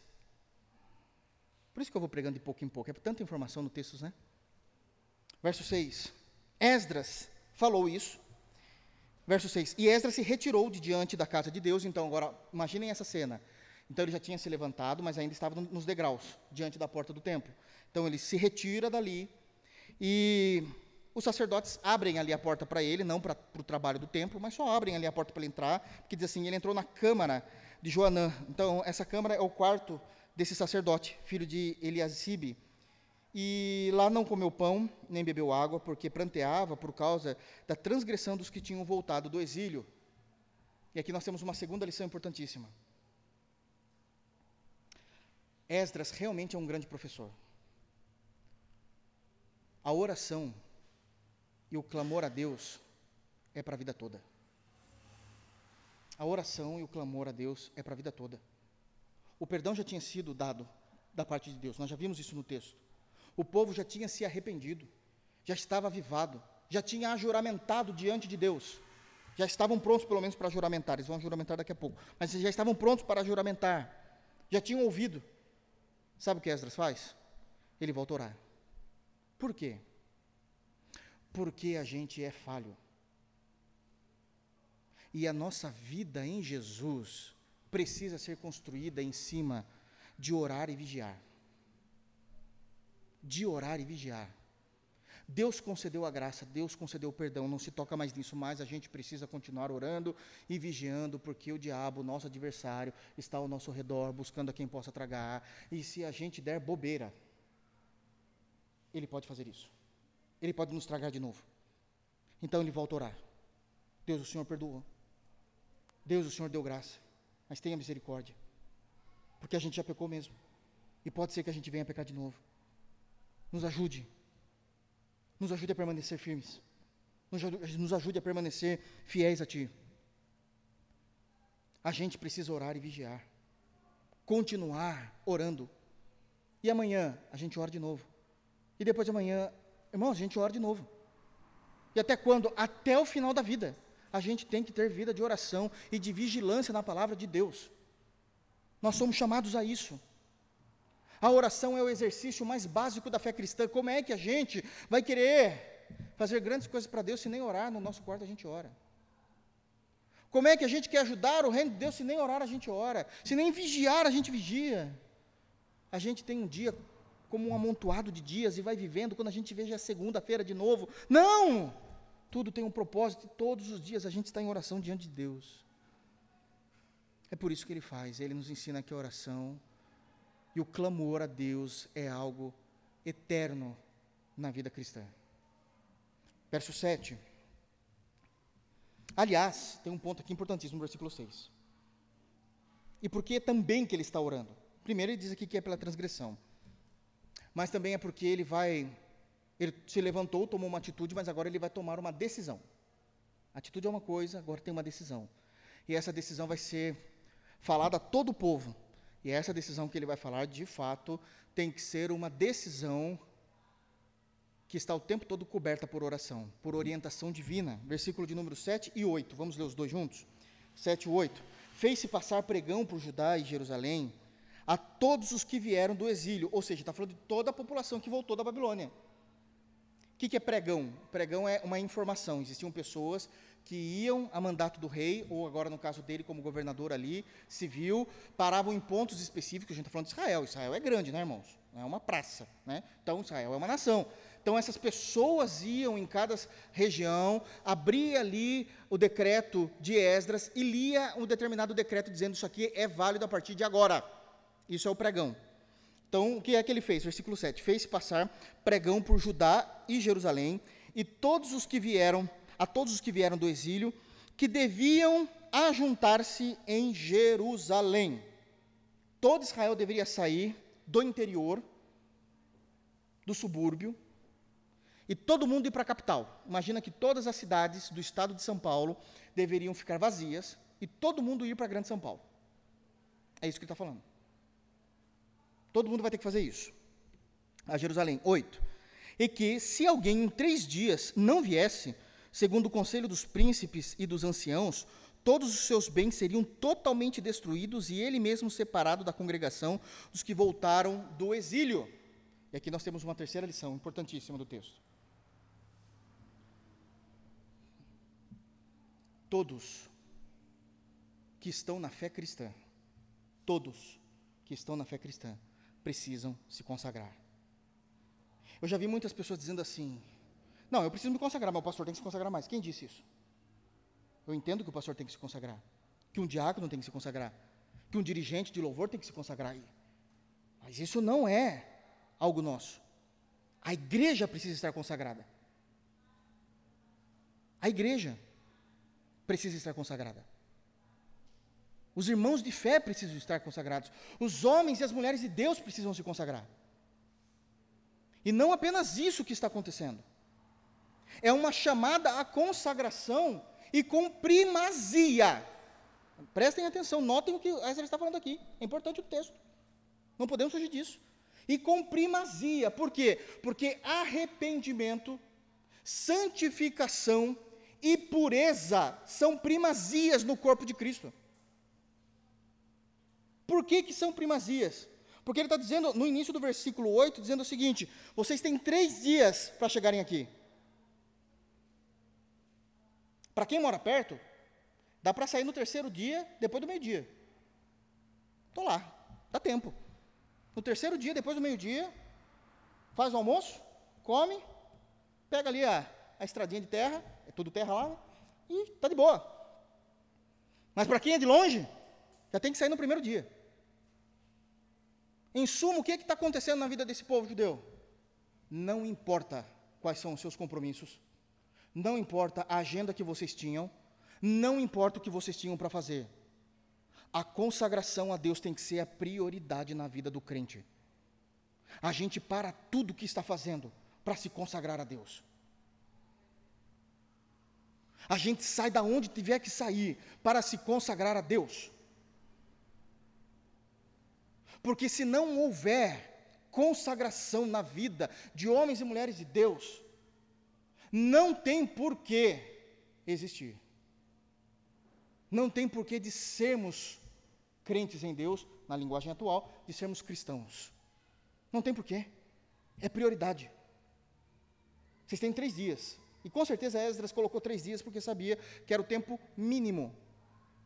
Por isso que eu vou pregando de pouco em pouco. É tanta informação no texto, né? Verso 6. Esdras falou isso. Verso 6. E Esdras se retirou de diante da casa de Deus. Então, agora, imaginem essa cena. Então, ele já tinha se levantado, mas ainda estava nos degraus, diante da porta do templo. Então, ele se retira dali. E os sacerdotes abrem ali a porta para ele, não para o trabalho do templo, mas só abrem ali a porta para ele entrar, porque diz assim: ele entrou na câmara de Joanã. Então, essa câmara é o quarto desse sacerdote, filho de Eliasibe. E lá não comeu pão, nem bebeu água, porque pranteava por causa da transgressão dos que tinham voltado do exílio. E aqui nós temos uma segunda lição importantíssima. Esdras realmente é um grande professor. A oração e o clamor a Deus é para a vida toda. A oração e o clamor a Deus é para a vida toda. O perdão já tinha sido dado da parte de Deus, nós já vimos isso no texto. O povo já tinha se arrependido, já estava avivado, já tinha ajuramentado diante de Deus. Já estavam prontos, pelo menos, para juramentar. Eles vão juramentar daqui a pouco. Mas já estavam prontos para juramentar. Já tinham ouvido. Sabe o que Esdras faz? Ele volta a orar. Por quê? Porque a gente é falho. E a nossa vida em Jesus precisa ser construída em cima de orar e vigiar de orar e vigiar. Deus concedeu a graça, Deus concedeu o perdão, não se toca mais nisso, mas a gente precisa continuar orando e vigiando, porque o diabo, nosso adversário, está ao nosso redor, buscando a quem possa tragar, e se a gente der bobeira, ele pode fazer isso. Ele pode nos tragar de novo. Então ele volta a orar. Deus, o Senhor perdoou. Deus, o Senhor deu graça, mas tenha misericórdia, porque a gente já pecou mesmo, e pode ser que a gente venha a pecar de novo. Nos ajude. Nos ajude a permanecer firmes. Nos ajude a permanecer fiéis a Ti. A gente precisa orar e vigiar. Continuar orando. E amanhã a gente ora de novo. E depois de amanhã, irmãos, a gente ora de novo. E até quando? Até o final da vida. A gente tem que ter vida de oração e de vigilância na palavra de Deus. Nós somos chamados a isso. A oração é o exercício mais básico da fé cristã. Como é que a gente vai querer fazer grandes coisas para Deus se nem orar no nosso quarto a gente ora? Como é que a gente quer ajudar o reino de Deus se nem orar a gente ora? Se nem vigiar a gente vigia? A gente tem um dia como um amontoado de dias e vai vivendo quando a gente veja a segunda-feira de novo. Não! Tudo tem um propósito e todos os dias a gente está em oração diante de Deus. É por isso que ele faz, ele nos ensina que a oração E o clamor a Deus é algo eterno na vida cristã. Verso 7. Aliás, tem um ponto aqui importantíssimo no versículo 6. E por que também que ele está orando? Primeiro, ele diz aqui que é pela transgressão. Mas também é porque ele vai. Ele se levantou, tomou uma atitude, mas agora ele vai tomar uma decisão. Atitude é uma coisa, agora tem uma decisão. E essa decisão vai ser falada a todo o povo. E essa decisão que ele vai falar, de fato, tem que ser uma decisão que está o tempo todo coberta por oração, por orientação divina. Versículo de número 7 e 8. Vamos ler os dois juntos? 7 e 8. Fez-se passar pregão por Judá e Jerusalém a todos os que vieram do exílio, ou seja, está falando de toda a população que voltou da Babilônia. O que, que é pregão? Pregão é uma informação. Existiam pessoas que iam a mandato do rei, ou agora no caso dele como governador ali, civil, paravam em pontos específicos, a gente está falando de Israel, Israel é grande, né irmãos? É uma praça, né? Então Israel é uma nação. Então essas pessoas iam em cada região, abria ali o decreto de Esdras e lia um determinado decreto dizendo isso aqui é válido a partir de agora. Isso é o pregão. Então, o que é que ele fez? Versículo 7. Fez passar pregão por Judá e Jerusalém, e todos os que vieram, a todos os que vieram do exílio, que deviam ajuntar-se em Jerusalém. Todo Israel deveria sair do interior, do subúrbio, e todo mundo ir para a capital. Imagina que todas as cidades do estado de São Paulo deveriam ficar vazias e todo mundo ir para a Grande São Paulo. É isso que ele está falando. Todo mundo vai ter que fazer isso. A Jerusalém. 8. E que, se alguém em três dias não viesse, segundo o conselho dos príncipes e dos anciãos, todos os seus bens seriam totalmente destruídos e ele mesmo separado da congregação dos que voltaram do exílio. E aqui nós temos uma terceira lição importantíssima do texto. Todos que estão na fé cristã, todos que estão na fé cristã, precisam se consagrar. Eu já vi muitas pessoas dizendo assim: não, eu preciso me consagrar, mas o pastor tem que se consagrar mais. Quem disse isso? Eu entendo que o pastor tem que se consagrar, que um diácono tem que se consagrar, que um dirigente de louvor tem que se consagrar. Mas isso não é algo nosso. A igreja precisa estar consagrada. A igreja precisa estar consagrada. Os irmãos de fé precisam estar consagrados. Os homens e as mulheres de Deus precisam se consagrar. E não apenas isso que está acontecendo. É uma chamada à consagração e com primazia. Prestem atenção, notem o que Ezra está falando aqui. É importante o texto. Não podemos fugir disso. E com primazia. Por quê? Porque arrependimento, santificação e pureza são primazias no corpo de Cristo. Por que, que são primazias? Porque ele está dizendo, no início do versículo 8, dizendo o seguinte: vocês têm três dias para chegarem aqui. Para quem mora perto, dá para sair no terceiro dia, depois do meio-dia. Estou lá, dá tempo. No terceiro dia, depois do meio-dia, faz o almoço, come, pega ali a, a estradinha de terra, é tudo terra lá, né? e está de boa. Mas para quem é de longe, já tem que sair no primeiro dia. Em suma, o que é está acontecendo na vida desse povo judeu? Não importa quais são os seus compromissos, não importa a agenda que vocês tinham, não importa o que vocês tinham para fazer. A consagração a Deus tem que ser a prioridade na vida do crente. A gente para tudo o que está fazendo para se consagrar a Deus. A gente sai da onde tiver que sair para se consagrar a Deus. Porque se não houver consagração na vida de homens e mulheres de Deus, não tem porquê existir. Não tem porquê de sermos crentes em Deus, na linguagem atual, de sermos cristãos. Não tem porquê. É prioridade. Vocês têm três dias. E com certeza Esdras colocou três dias porque sabia que era o tempo mínimo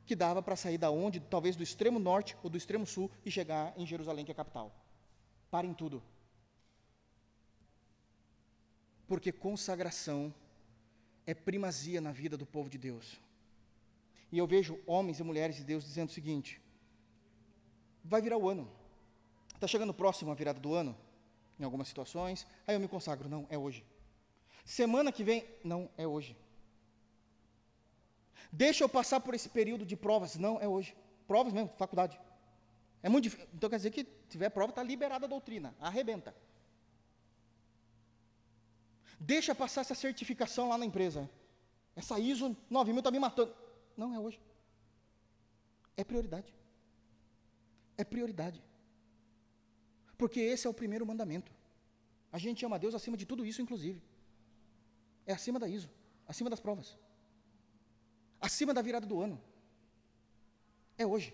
que dava para sair da onde, talvez do extremo norte ou do extremo sul e chegar em Jerusalém, que é a capital. Parem tudo. Porque consagração é primazia na vida do povo de Deus. E eu vejo homens e mulheres de Deus dizendo o seguinte: vai virar o ano, Está chegando próximo a virada do ano, em algumas situações, aí eu me consagro. Não, é hoje. Semana que vem, não, é hoje. Deixa eu passar por esse período de provas. Não, é hoje. Provas mesmo, faculdade. É muito difícil. Então quer dizer que tiver prova, está liberada a doutrina. Arrebenta. Deixa passar essa certificação lá na empresa. Essa ISO 9000 está me matando. Não, é hoje. É prioridade. É prioridade. Porque esse é o primeiro mandamento. A gente ama Deus acima de tudo isso, inclusive. É acima da ISO, acima das provas. Acima da virada do ano. É hoje.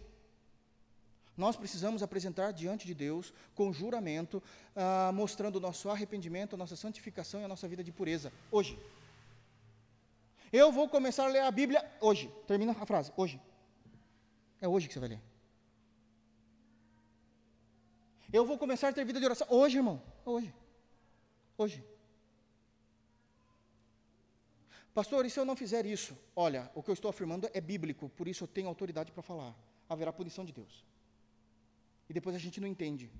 Nós precisamos apresentar diante de Deus com juramento, ah, mostrando o nosso arrependimento, a nossa santificação e a nossa vida de pureza. Hoje. Eu vou começar a ler a Bíblia hoje. Termina a frase. Hoje. É hoje que você vai ler. Eu vou começar a ter vida de oração. Hoje, irmão. Hoje. Hoje. Pastor, e se eu não fizer isso? Olha, o que eu estou afirmando é bíblico, por isso eu tenho autoridade para falar. Haverá punição de Deus. E depois a gente não entende.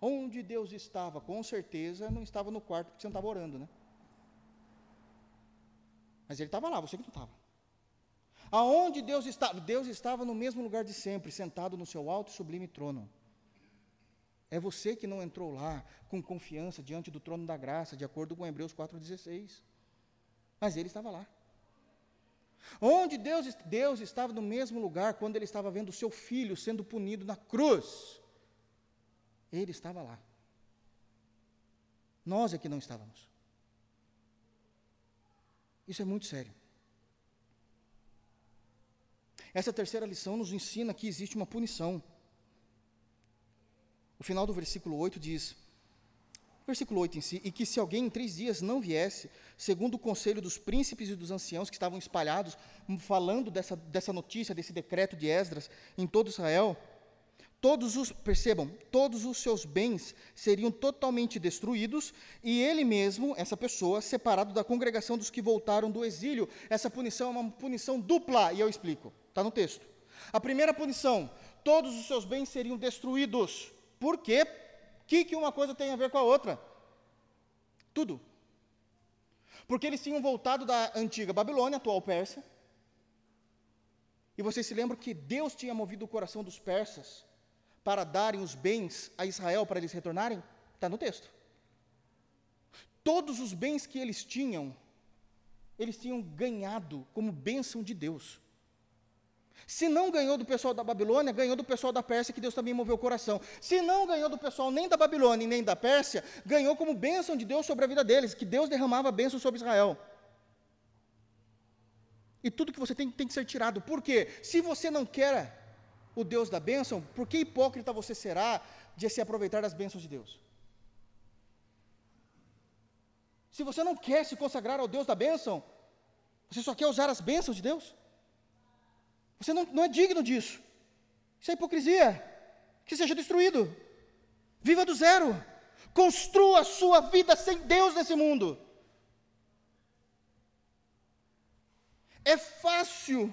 Onde Deus estava? Com certeza não estava no quarto porque você não estava orando, né? Mas ele estava lá, você que não estava. Aonde Deus estava? Deus estava no mesmo lugar de sempre, sentado no seu alto e sublime trono. É você que não entrou lá com confiança diante do trono da graça, de acordo com Hebreus 4,16. Mas ele estava lá. Onde Deus, Deus estava no mesmo lugar quando ele estava vendo o seu filho sendo punido na cruz. Ele estava lá. Nós é que não estávamos. Isso é muito sério. Essa terceira lição nos ensina que existe uma punição. O final do versículo 8 diz: Versículo 8 em si, e que se alguém em três dias não viesse, segundo o conselho dos príncipes e dos anciãos que estavam espalhados, falando dessa, dessa notícia, desse decreto de Esdras em todo Israel, todos os, percebam, todos os seus bens seriam totalmente destruídos, e ele mesmo, essa pessoa, separado da congregação dos que voltaram do exílio. Essa punição é uma punição dupla, e eu explico, está no texto. A primeira punição, todos os seus bens seriam destruídos. Por quê? O que, que uma coisa tem a ver com a outra? Tudo. Porque eles tinham voltado da antiga Babilônia, atual Pérsia. E vocês se lembram que Deus tinha movido o coração dos persas para darem os bens a Israel para eles retornarem? Está no texto. Todos os bens que eles tinham, eles tinham ganhado como bênção de Deus. Se não ganhou do pessoal da Babilônia, ganhou do pessoal da Pérsia, que Deus também moveu o coração. Se não ganhou do pessoal nem da Babilônia nem da Pérsia, ganhou como bênção de Deus sobre a vida deles, que Deus derramava bênção sobre Israel. E tudo que você tem tem que ser tirado. Por quê? Se você não quer o Deus da bênção, por que hipócrita você será de se aproveitar das bênçãos de Deus? Se você não quer se consagrar ao Deus da bênção, você só quer usar as bênçãos de Deus? Você não, não é digno disso. Isso é hipocrisia. Que seja destruído. Viva do zero. Construa a sua vida sem Deus nesse mundo. É fácil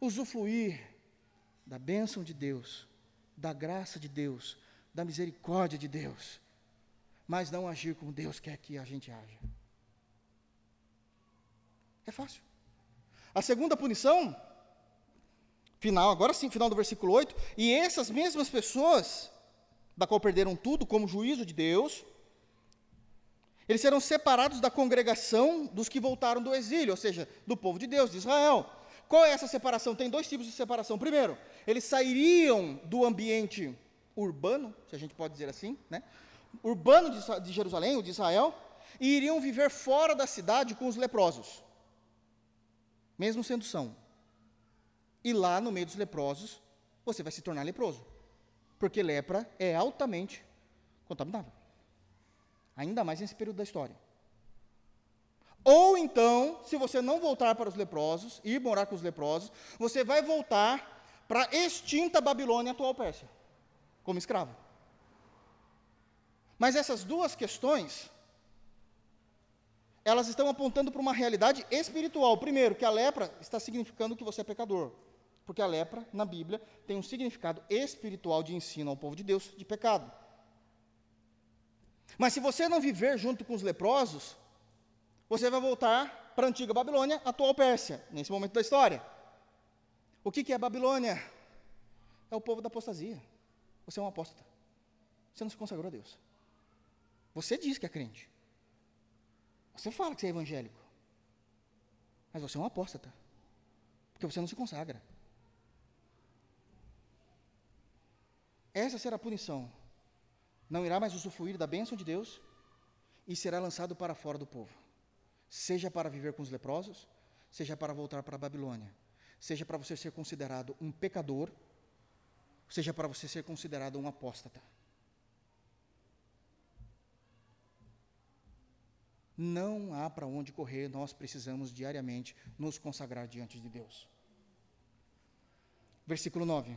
usufruir da bênção de Deus, da graça de Deus, da misericórdia de Deus, mas não agir como Deus quer que a gente haja. É fácil. A segunda punição final, agora sim, final do versículo 8, e essas mesmas pessoas, da qual perderam tudo como juízo de Deus, eles serão separados da congregação dos que voltaram do exílio, ou seja, do povo de Deus, de Israel. Qual é essa separação? Tem dois tipos de separação. Primeiro, eles sairiam do ambiente urbano, se a gente pode dizer assim, né? urbano de, de Jerusalém, ou de Israel, e iriam viver fora da cidade com os leprosos, mesmo sendo são. E lá no meio dos leprosos, você vai se tornar leproso. Porque lepra é altamente contaminável. Ainda mais nesse período da história. Ou então, se você não voltar para os leprosos, ir morar com os leprosos, você vai voltar para a extinta Babilônia atual Pérsia, como escravo. Mas essas duas questões, elas estão apontando para uma realidade espiritual. Primeiro, que a lepra está significando que você é pecador Porque a lepra, na Bíblia, tem um significado espiritual de ensino ao povo de Deus de pecado. Mas se você não viver junto com os leprosos, você vai voltar para a antiga Babilônia, atual Pérsia, nesse momento da história. O que, que é Babilônia? É o povo da apostasia. Você é um apóstata. Você não se consagrou a Deus. Você diz que é crente. Você fala que você é evangélico. Mas você é um apóstata. Porque você não se consagra. Essa será a punição. Não irá mais usufruir da bênção de Deus e será lançado para fora do povo. Seja para viver com os leprosos, seja para voltar para a Babilônia, seja para você ser considerado um pecador, seja para você ser considerado um apóstata. Não há para onde correr, nós precisamos diariamente nos consagrar diante de Deus. Versículo 9.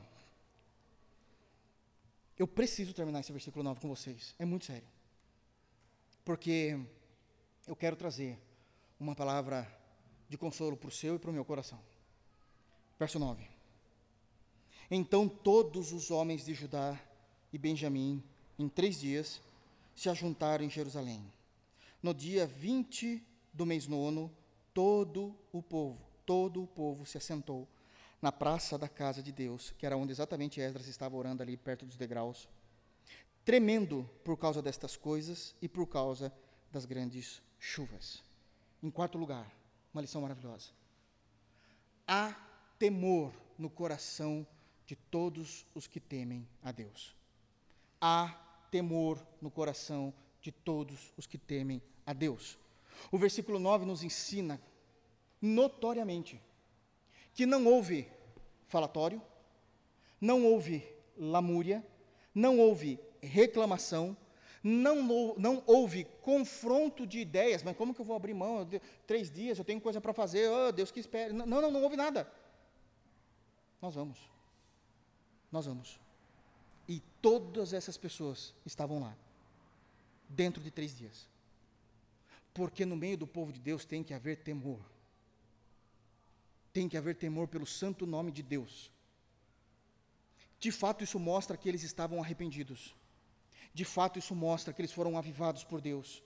Eu preciso terminar esse versículo 9 com vocês, é muito sério. Porque eu quero trazer uma palavra de consolo para o seu e para o meu coração. Verso 9. Então todos os homens de Judá e Benjamim, em três dias, se ajuntaram em Jerusalém no dia 20 do mês nono, todo o povo, todo o povo se assentou na praça da casa de Deus, que era onde exatamente Esdras estava orando ali perto dos degraus, tremendo por causa destas coisas e por causa das grandes chuvas. Em quarto lugar, uma lição maravilhosa. Há temor no coração de todos os que temem a Deus. Há temor no coração de todos os que temem a Deus. O versículo 9 nos ensina notoriamente que não houve falatório, não houve lamúria, não houve reclamação, não, não houve confronto de ideias, mas como que eu vou abrir mão? Três dias, eu tenho coisa para fazer, oh, Deus que espere. Não, não, não houve nada. Nós vamos. Nós vamos. E todas essas pessoas estavam lá dentro de três dias. Porque no meio do povo de Deus tem que haver temor. Tem que haver temor pelo santo nome de Deus. De fato, isso mostra que eles estavam arrependidos. De fato, isso mostra que eles foram avivados por Deus.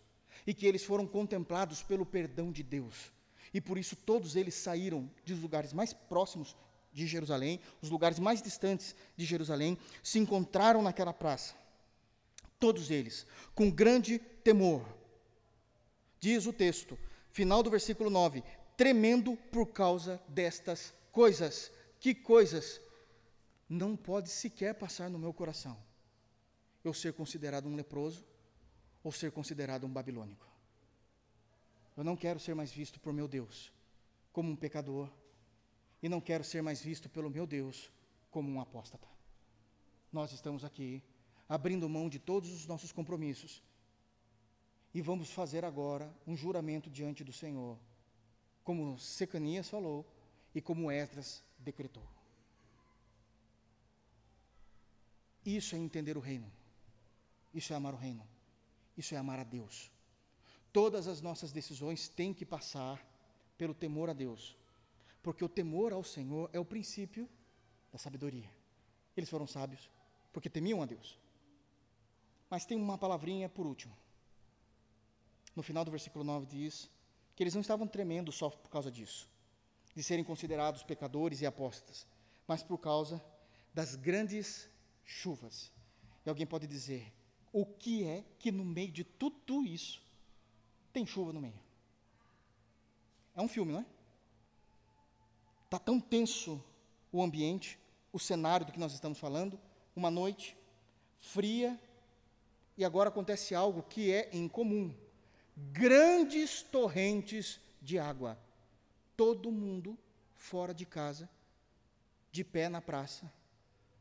E que eles foram contemplados pelo perdão de Deus. E por isso todos eles saíram dos lugares mais próximos de Jerusalém, os lugares mais distantes de Jerusalém, se encontraram naquela praça todos eles, com grande temor. Diz o texto, final do versículo 9: tremendo por causa destas coisas. Que coisas? Não pode sequer passar no meu coração eu ser considerado um leproso ou ser considerado um babilônico. Eu não quero ser mais visto por meu Deus como um pecador e não quero ser mais visto pelo meu Deus como um apóstata. Nós estamos aqui abrindo mão de todos os nossos compromissos. E vamos fazer agora um juramento diante do Senhor, como Secanias falou e como Esdras decretou. Isso é entender o reino. Isso é amar o reino. Isso é amar a Deus. Todas as nossas decisões têm que passar pelo temor a Deus, porque o temor ao Senhor é o princípio da sabedoria. Eles foram sábios porque temiam a Deus. Mas tem uma palavrinha por último. No final do versículo 9 diz que eles não estavam tremendo só por causa disso, de serem considerados pecadores e apóstatas, mas por causa das grandes chuvas. E alguém pode dizer: o que é que no meio de tudo isso tem chuva no meio? É um filme, não é? Está tão tenso o ambiente, o cenário do que nós estamos falando, uma noite fria, e agora acontece algo que é incomum: grandes torrentes de água. Todo mundo fora de casa, de pé na praça,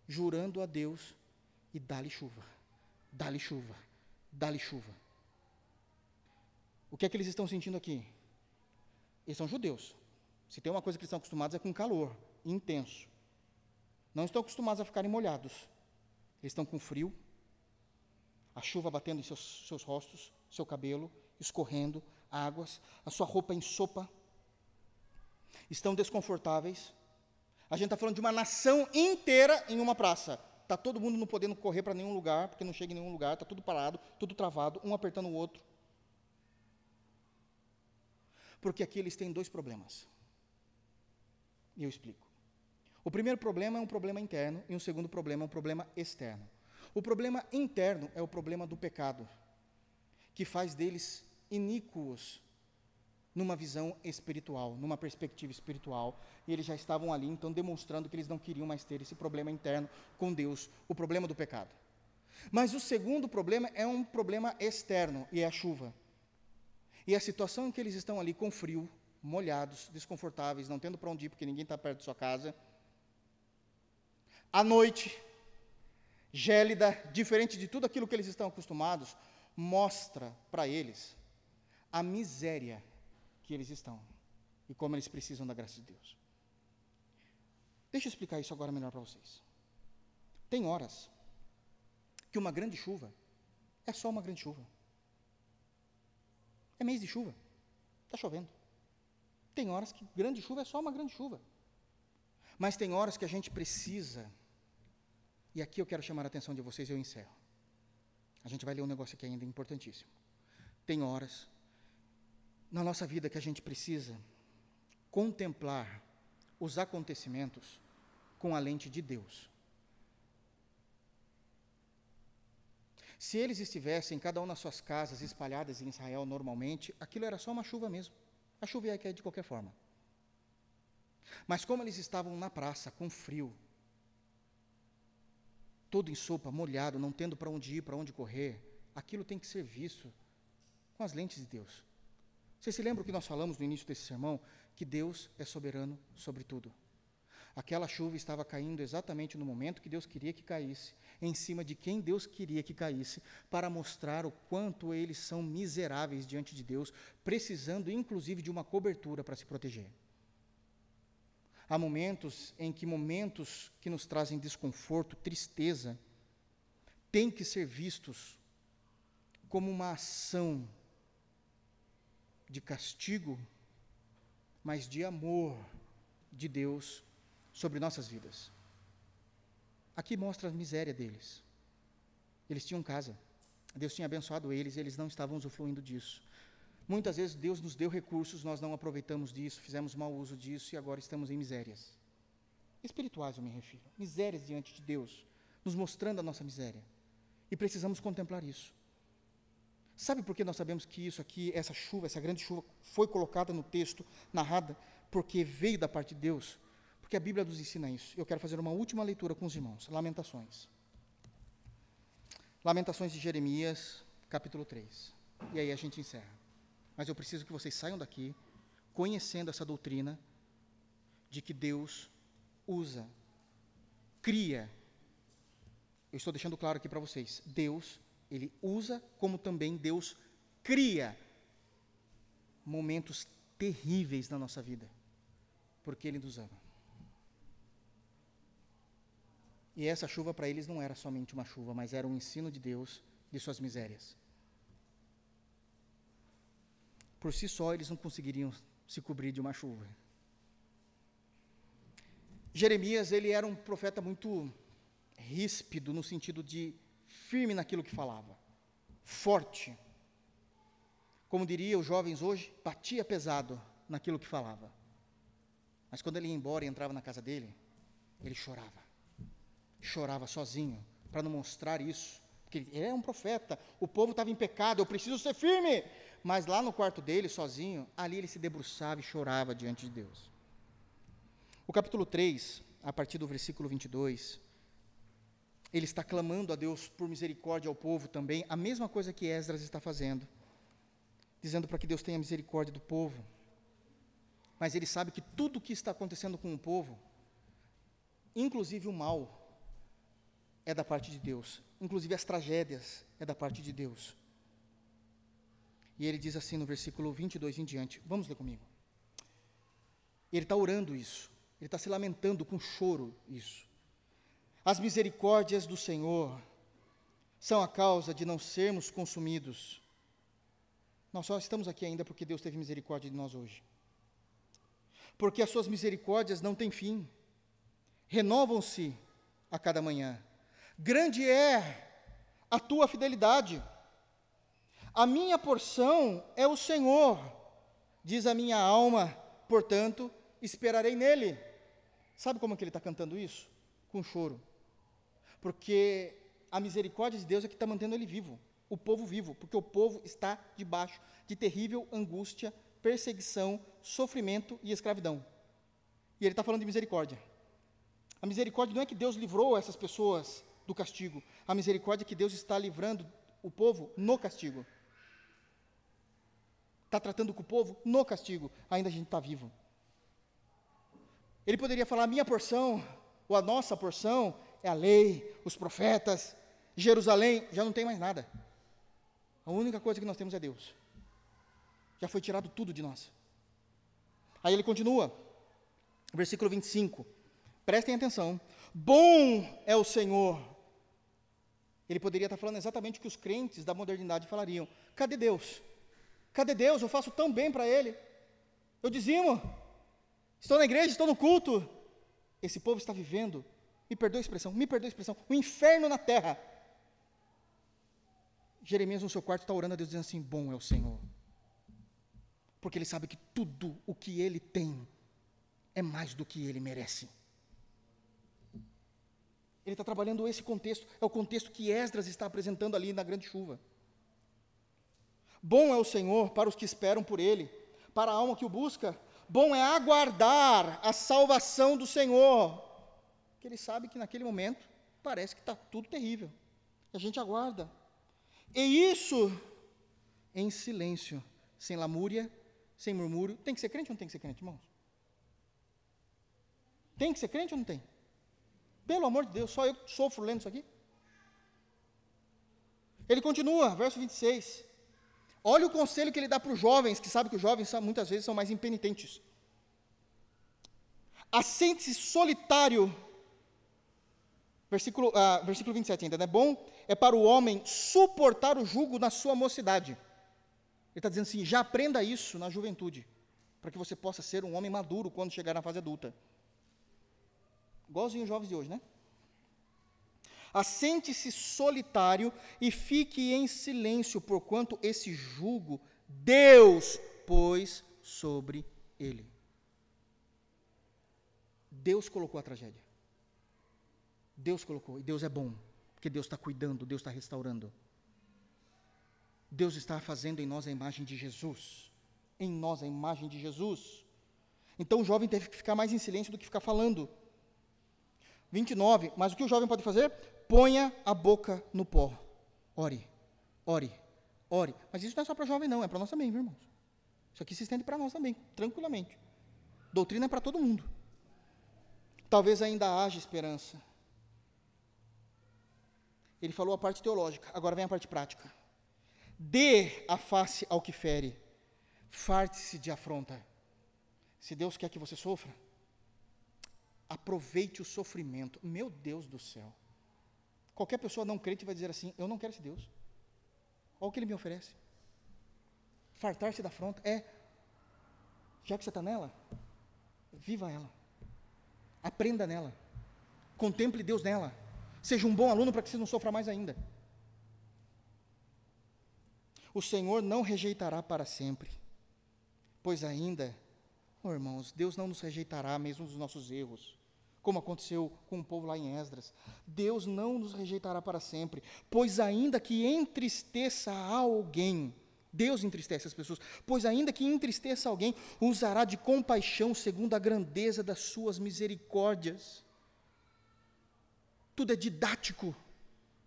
jurando a Deus e dá-lhe chuva, dá-lhe chuva, dá-lhe chuva. O que é que eles estão sentindo aqui? Eles são judeus. Se tem uma coisa que eles estão acostumados é com calor intenso. Não estão acostumados a ficarem molhados. Eles estão com frio, chuva batendo em seus, seus rostos, seu cabelo, escorrendo, águas, a sua roupa em sopa. Estão desconfortáveis, A gente está falando de uma nação inteira em uma praça. Está todo mundo não podendo correr para nenhum lugar, porque não chega em nenhum lugar, está tudo parado, tudo travado, um apertando o outro. Porque aqui eles têm dois problemas. E eu explico. O primeiro problema é um problema interno e o segundo problema é um problema externo. O problema interno é o problema do pecado, que faz deles iníquos numa visão espiritual, numa perspectiva espiritual, e eles já estavam ali, então, demonstrando que eles não queriam mais ter esse problema interno com Deus, o problema do pecado. Mas o segundo problema é um problema externo, e é a chuva. E a situação em que eles estão ali com frio, molhados, desconfortáveis, não tendo para onde ir, porque ninguém está perto de sua casa, à noite, gélida, diferente de tudo aquilo que eles estão acostumados, mostra para eles a miséria que eles estão e como eles precisam da graça de Deus. Deixa eu explicar isso agora melhor para vocês. Tem horas que uma grande chuva é só uma grande chuva. É mês de chuva, está chovendo. Tem horas que grande chuva é só uma grande chuva. Mas tem horas que a gente precisa, e aqui eu quero chamar a atenção de vocês e eu encerro. A gente vai ler um negócio aqui ainda importantíssimo. Tem horas na nossa vida que a gente precisa contemplar os acontecimentos com a lente de Deus. Se eles estivessem, cada um nas suas casas, espalhadas em Israel normalmente, aquilo era só uma chuva mesmo. A chuva ia cair de qualquer forma. Mas como eles estavam na praça, com frio, todo em sopa, molhado, não tendo para onde ir, para onde correr, aquilo tem que ser visto com as lentes de Deus. Você se lembra o que nós falamos no início desse sermão? Que Deus é soberano sobre tudo. Aquela chuva estava caindo exatamente no momento que Deus queria que caísse, em cima de quem Deus queria que caísse, para mostrar o quanto eles são miseráveis diante de Deus, precisando inclusive de uma cobertura para se proteger. Há momentos em que momentos que nos trazem desconforto, tristeza, têm que ser vistos como uma ação de castigo, mas de amor de Deus sobre nossas vidas. Aqui mostra a miséria deles. Eles tinham casa. Deus tinha abençoado eles eles não estavam usufruindo disso. Muitas vezes Deus nos deu recursos, nós não aproveitamos disso, fizemos mau uso disso e agora estamos em misérias. Espirituais eu me refiro. Misérias diante de Deus, nos mostrando a nossa miséria. E precisamos contemplar isso. Sabe por que nós sabemos que isso aqui, essa chuva, essa grande chuva, foi colocada no texto, narrada, porque veio da parte de Deus? Porque a Bíblia nos ensina isso. Eu quero fazer uma última leitura com os irmãos. Lamentações. Lamentações de Jeremias, capítulo 3. E aí a gente encerra. Mas eu preciso que vocês saiam daqui conhecendo essa doutrina de que Deus usa, cria. Eu estou deixando claro aqui para vocês. Deus ele usa, como também Deus cria momentos terríveis na nossa vida, porque Ele nos ama. E essa chuva para eles não era somente uma chuva, mas era um ensino de Deus de suas misérias. Por si só, eles não conseguiriam se cobrir de uma chuva. Jeremias, ele era um profeta muito ríspido no sentido de firme naquilo que falava, forte. Como diria os jovens hoje, batia pesado naquilo que falava. Mas quando ele ia embora e entrava na casa dele, ele chorava. Chorava sozinho, para não mostrar isso. Porque ele é um profeta, o povo estava em pecado, eu preciso ser firme. Mas lá no quarto dele, sozinho, ali ele se debruçava e chorava diante de Deus. O capítulo 3, a partir do versículo 22, ele está clamando a Deus por misericórdia ao povo também, a mesma coisa que Esdras está fazendo, dizendo para que Deus tenha misericórdia do povo. Mas ele sabe que tudo o que está acontecendo com o povo, inclusive o mal, é da parte de Deus, inclusive as tragédias é da parte de Deus. E ele diz assim no versículo 22 em diante, vamos ler comigo. Ele está orando isso, ele está se lamentando com choro isso. As misericórdias do Senhor são a causa de não sermos consumidos. Nós só estamos aqui ainda porque Deus teve misericórdia de nós hoje. Porque as suas misericórdias não têm fim. renovam-se a cada manhã. Grande é a tua fidelidade. A minha porção é o Senhor, diz a minha alma, portanto, esperarei nele. Sabe como que ele está cantando isso? Com choro. Porque a misericórdia de Deus é que está mantendo ele vivo, o povo vivo, porque o povo está debaixo de terrível angústia, perseguição, sofrimento e escravidão. E ele está falando de misericórdia. A misericórdia não é que Deus livrou essas pessoas do castigo, a misericórdia é que Deus está livrando o povo no castigo. Está tratando com o povo no castigo, ainda a gente está vivo. Ele poderia falar: minha porção, ou a nossa porção, é a lei, os profetas, Jerusalém, já não tem mais nada. A única coisa que nós temos é Deus. Já foi tirado tudo de nós. Aí ele continua, versículo 25. Prestem atenção. Bom é o Senhor. Ele poderia estar falando exatamente o que os crentes da modernidade falariam. Cadê Deus? Cadê Deus? Eu faço tão bem para Ele. Eu dizimo. Estou na igreja, estou no culto. Esse povo está vivendo, me perdoe a expressão, me perdoe a expressão, o inferno na terra. Jeremias no seu quarto está orando a Deus dizendo assim: Bom é o Senhor. Porque ele sabe que tudo o que ele tem é mais do que ele merece. Ele está trabalhando esse contexto, é o contexto que Esdras está apresentando ali na grande chuva. Bom é o Senhor para os que esperam por Ele, para a alma que o busca. Bom é aguardar a salvação do Senhor, que Ele sabe que naquele momento parece que está tudo terrível. A gente aguarda. E isso em silêncio, sem lamúria, sem murmúrio. Tem que ser crente ou não tem que ser crente, irmãos? Tem que ser crente ou não tem? Pelo amor de Deus, só eu sofro lendo isso aqui. Ele continua, verso 26. Olha o conselho que ele dá para os jovens, que sabe que os jovens muitas vezes são mais impenitentes. Assente-se solitário Versículo, uh, versículo 27 ainda, não é bom? É para o homem suportar o jugo na sua mocidade. Ele está dizendo assim: já aprenda isso na juventude, para que você possa ser um homem maduro quando chegar na fase adulta. Igualzinho os jovens de hoje, né? Assente-se solitário e fique em silêncio, porquanto esse jugo Deus pôs sobre ele. Deus colocou a tragédia. Deus colocou, e Deus é bom, porque Deus está cuidando, Deus está restaurando. Deus está fazendo em nós a imagem de Jesus. Em nós a imagem de Jesus. Então o jovem teve que ficar mais em silêncio do que ficar falando. 29. Mas o que o jovem pode fazer? Ponha a boca no pó. Ore, ore, ore. Mas isso não é só para jovem, não, é para nós também, viu, irmãos? Isso aqui se estende para nós também, tranquilamente. Doutrina é para todo mundo. Talvez ainda haja esperança. Ele falou a parte teológica, agora vem a parte prática. Dê a face ao que fere, farte-se de afronta. Se Deus quer que você sofra, aproveite o sofrimento. Meu Deus do céu. Qualquer pessoa não crente vai dizer assim: Eu não quero esse Deus. Olha o que ele me oferece. Fartar-se da afronta é, já que você está nela, viva ela. Aprenda nela. Contemple Deus nela. Seja um bom aluno para que você não sofra mais ainda. O Senhor não rejeitará para sempre, pois ainda, oh irmãos, Deus não nos rejeitará mesmo dos nossos erros, como aconteceu com o povo lá em Esdras. Deus não nos rejeitará para sempre, pois ainda que entristeça alguém, Deus entristece as pessoas, pois ainda que entristeça alguém, usará de compaixão segundo a grandeza das suas misericórdias tudo é didático,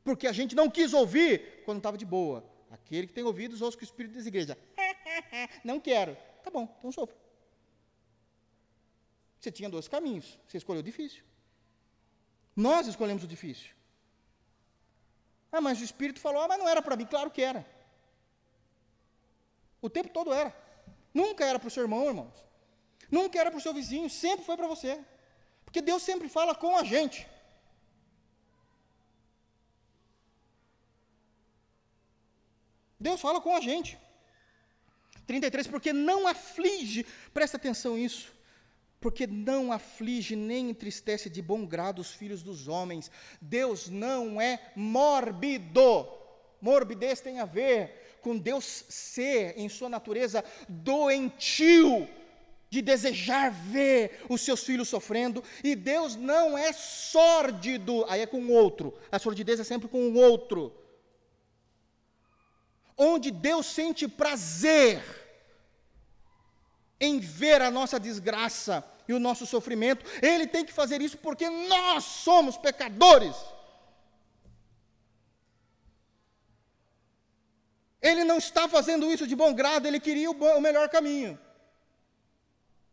porque a gente não quis ouvir quando estava de boa. Aquele que tem ouvidos, ouça o Espírito diz igreja. não quero. Tá bom, então sofra. Você tinha dois caminhos, você escolheu o difícil. Nós escolhemos o difícil. Ah, mas o Espírito falou, ah, mas não era para mim. Claro que era. O tempo todo era. Nunca era para o seu irmão, irmãos. Nunca era para o seu vizinho, sempre foi para você. Porque Deus sempre fala com a gente. Deus fala com a gente. 33, porque não aflige, presta atenção nisso, porque não aflige nem entristece de bom grado os filhos dos homens. Deus não é mórbido. Morbidez tem a ver com Deus ser, em sua natureza, doentio, de desejar ver os seus filhos sofrendo, e Deus não é sórdido, aí é com o outro, a sordidez é sempre com o outro. Onde Deus sente prazer em ver a nossa desgraça e o nosso sofrimento, Ele tem que fazer isso porque nós somos pecadores. Ele não está fazendo isso de bom grado, ele queria o, bom, o melhor caminho.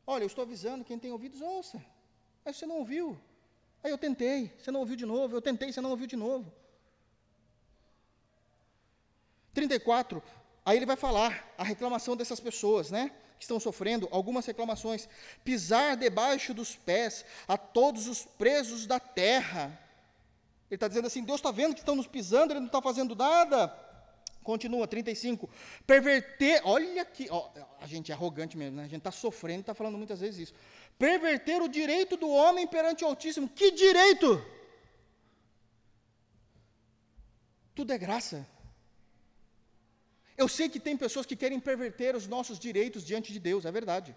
Olha, eu estou avisando, quem tem ouvidos, ouça. Mas você não ouviu. Aí eu tentei, você não ouviu de novo, eu tentei, você não ouviu de novo. 34, aí ele vai falar a reclamação dessas pessoas, né? Que estão sofrendo algumas reclamações. Pisar debaixo dos pés a todos os presos da terra. Ele está dizendo assim: Deus está vendo que estão nos pisando, ele não está fazendo nada. Continua, 35. Perverter, olha aqui, ó, a gente é arrogante mesmo, né? a gente está sofrendo está falando muitas vezes isso. Perverter o direito do homem perante o Altíssimo. Que direito? Tudo é graça. Eu sei que tem pessoas que querem perverter os nossos direitos diante de Deus, é verdade.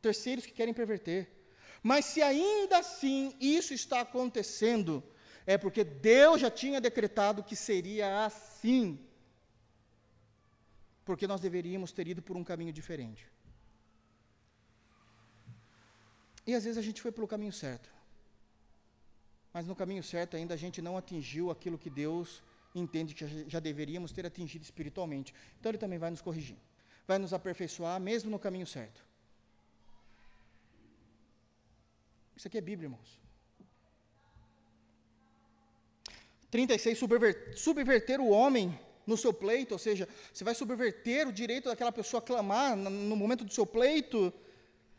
Terceiros que querem perverter. Mas se ainda assim isso está acontecendo, é porque Deus já tinha decretado que seria assim porque nós deveríamos ter ido por um caminho diferente. E às vezes a gente foi pelo caminho certo. Mas no caminho certo ainda a gente não atingiu aquilo que Deus entende que já deveríamos ter atingido espiritualmente. Então Ele também vai nos corrigir, vai nos aperfeiçoar, mesmo no caminho certo. Isso aqui é Bíblia, irmãos. 36, subverter, o homem no seu pleito, ou seja, você vai subverter o direito daquela pessoa a clamar no momento do seu pleito.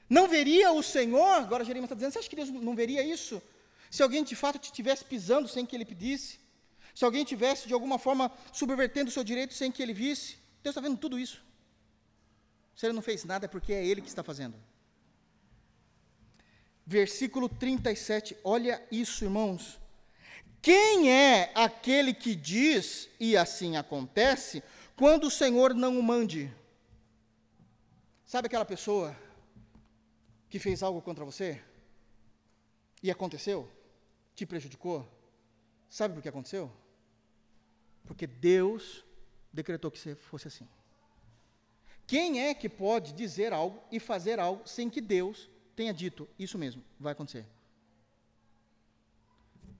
Não veria o Senhor, agora Jeremias está dizendo, você acha que Deus não veria isso? Se alguém de fato te estivesse pisando sem que ele pedisse, se alguém tivesse de alguma forma subvertendo o seu direito sem que ele visse, Deus está vendo tudo isso. Se ele não fez nada é porque é ele que está fazendo. Versículo 37, olha isso, irmãos. Quem é aquele que diz, e assim acontece, quando o Senhor não o mande? Sabe aquela pessoa que fez algo contra você? E aconteceu? Te prejudicou? Sabe por que aconteceu? Porque Deus decretou que fosse assim. Quem é que pode dizer algo e fazer algo sem que Deus tenha dito isso mesmo? Vai acontecer.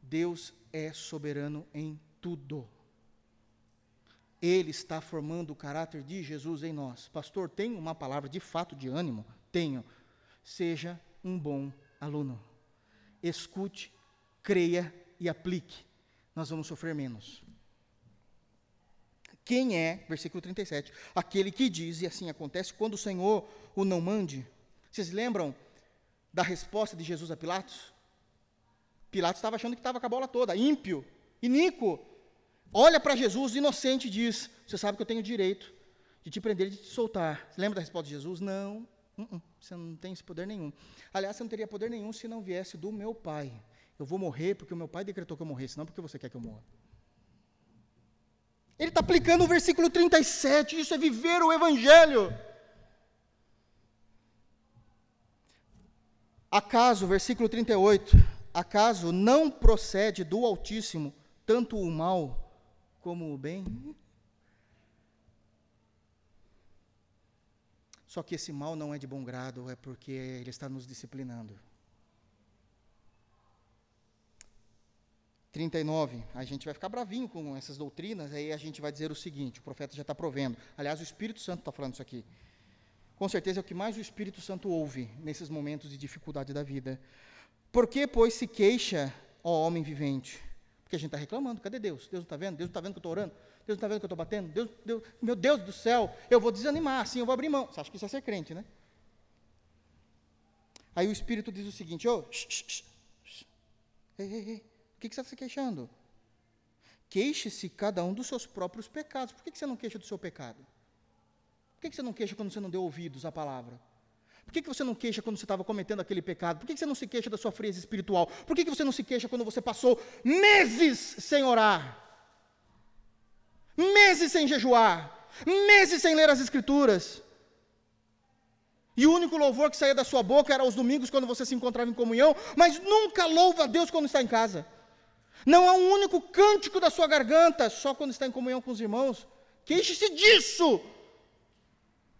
Deus é soberano em tudo. Ele está formando o caráter de Jesus em nós. Pastor, tem uma palavra de fato de ânimo? Tenho. Seja um bom aluno. Escute, creia e aplique. Nós vamos sofrer menos. Quem é, versículo 37, aquele que diz, e assim acontece, quando o Senhor o não mande? Vocês lembram da resposta de Jesus a Pilatos? Pilatos estava achando que estava com a bola toda, ímpio, iníquo. Olha para Jesus, inocente, e diz: Você sabe que eu tenho direito de te prender e de te soltar. Você lembra da resposta de Jesus? Não, uh -uh, você não tem esse poder nenhum. Aliás, você não teria poder nenhum se não viesse do meu Pai. Eu vou morrer porque o meu Pai decretou que eu morresse, não porque você quer que eu morra. Ele está aplicando o versículo 37, isso é viver o Evangelho. Acaso, versículo 38, acaso não procede do Altíssimo tanto o mal como o bem? Só que esse mal não é de bom grado, é porque ele está nos disciplinando. 39, a gente vai ficar bravinho com essas doutrinas, aí a gente vai dizer o seguinte: o profeta já está provendo. Aliás, o Espírito Santo está falando isso aqui. Com certeza é o que mais o Espírito Santo ouve nesses momentos de dificuldade da vida. Por que, pois, se queixa, ó homem vivente? Porque a gente está reclamando, cadê Deus? Deus não está vendo? Deus não está vendo que eu estou orando? Deus não está vendo que eu estou batendo? Deus, Deus, meu Deus do céu, eu vou desanimar, assim eu vou abrir mão. Você acha que isso é ser crente, né? Aí o Espírito diz o seguinte, ô, oh, ei, ei, ei, o que, você está se queixando? Queixe-se cada um dos seus próprios pecados. Por que, você não queixa do seu pecado? Por que, você não queixa quando você não deu ouvidos à palavra? Por que, você não queixa quando você estava cometendo aquele pecado? Por que, que você não se queixa da sua frieza espiritual? Por que, que você não se queixa quando você passou meses sem orar? Meses sem jejuar? Meses sem ler as Escrituras? E o único louvor que saía da sua boca era aos domingos, quando você se encontrava em comunhão, mas nunca louva a Deus quando está em casa. Não há um único cântico da sua garganta, só quando está em comunhão com os irmãos. Queixe-se disso,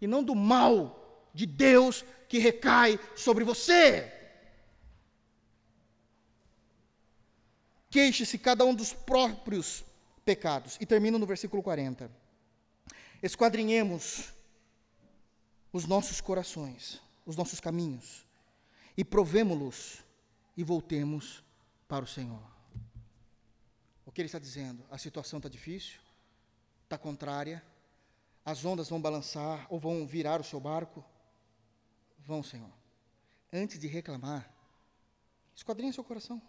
e não do mal de Deus que recai sobre você. Queixe-se cada um dos próprios pecados. E termino no versículo 40. Esquadrinhemos os nossos corações, os nossos caminhos, e provemo-los e voltemos para o Senhor. O que ele está dizendo? A situação está difícil, está contrária, as ondas vão balançar ou vão virar o seu barco. Vão, Senhor. Antes de reclamar, esquadrinhe seu coração.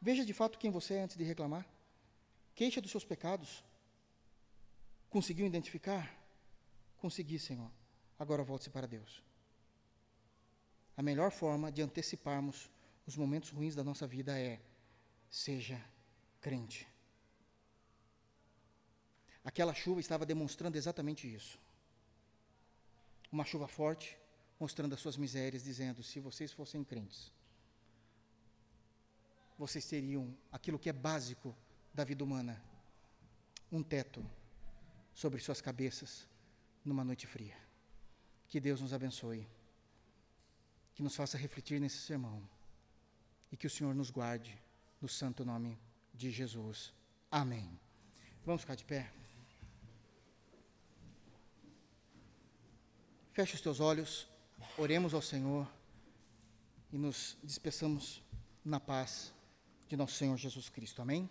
Veja de fato quem você é antes de reclamar. Queixa dos seus pecados. Conseguiu identificar? Consegui, Senhor. Agora volte-se para Deus. A melhor forma de anteciparmos os momentos ruins da nossa vida é: seja crente. Aquela chuva estava demonstrando exatamente isso. Uma chuva forte, mostrando as suas misérias, dizendo: se vocês fossem crentes, vocês teriam aquilo que é básico da vida humana: um teto sobre suas cabeças numa noite fria. Que Deus nos abençoe, que nos faça refletir nesse sermão e que o Senhor nos guarde no santo nome de Jesus. Amém. Vamos ficar de pé? Feche os teus olhos, oremos ao Senhor e nos despeçamos na paz de nosso Senhor Jesus Cristo. Amém?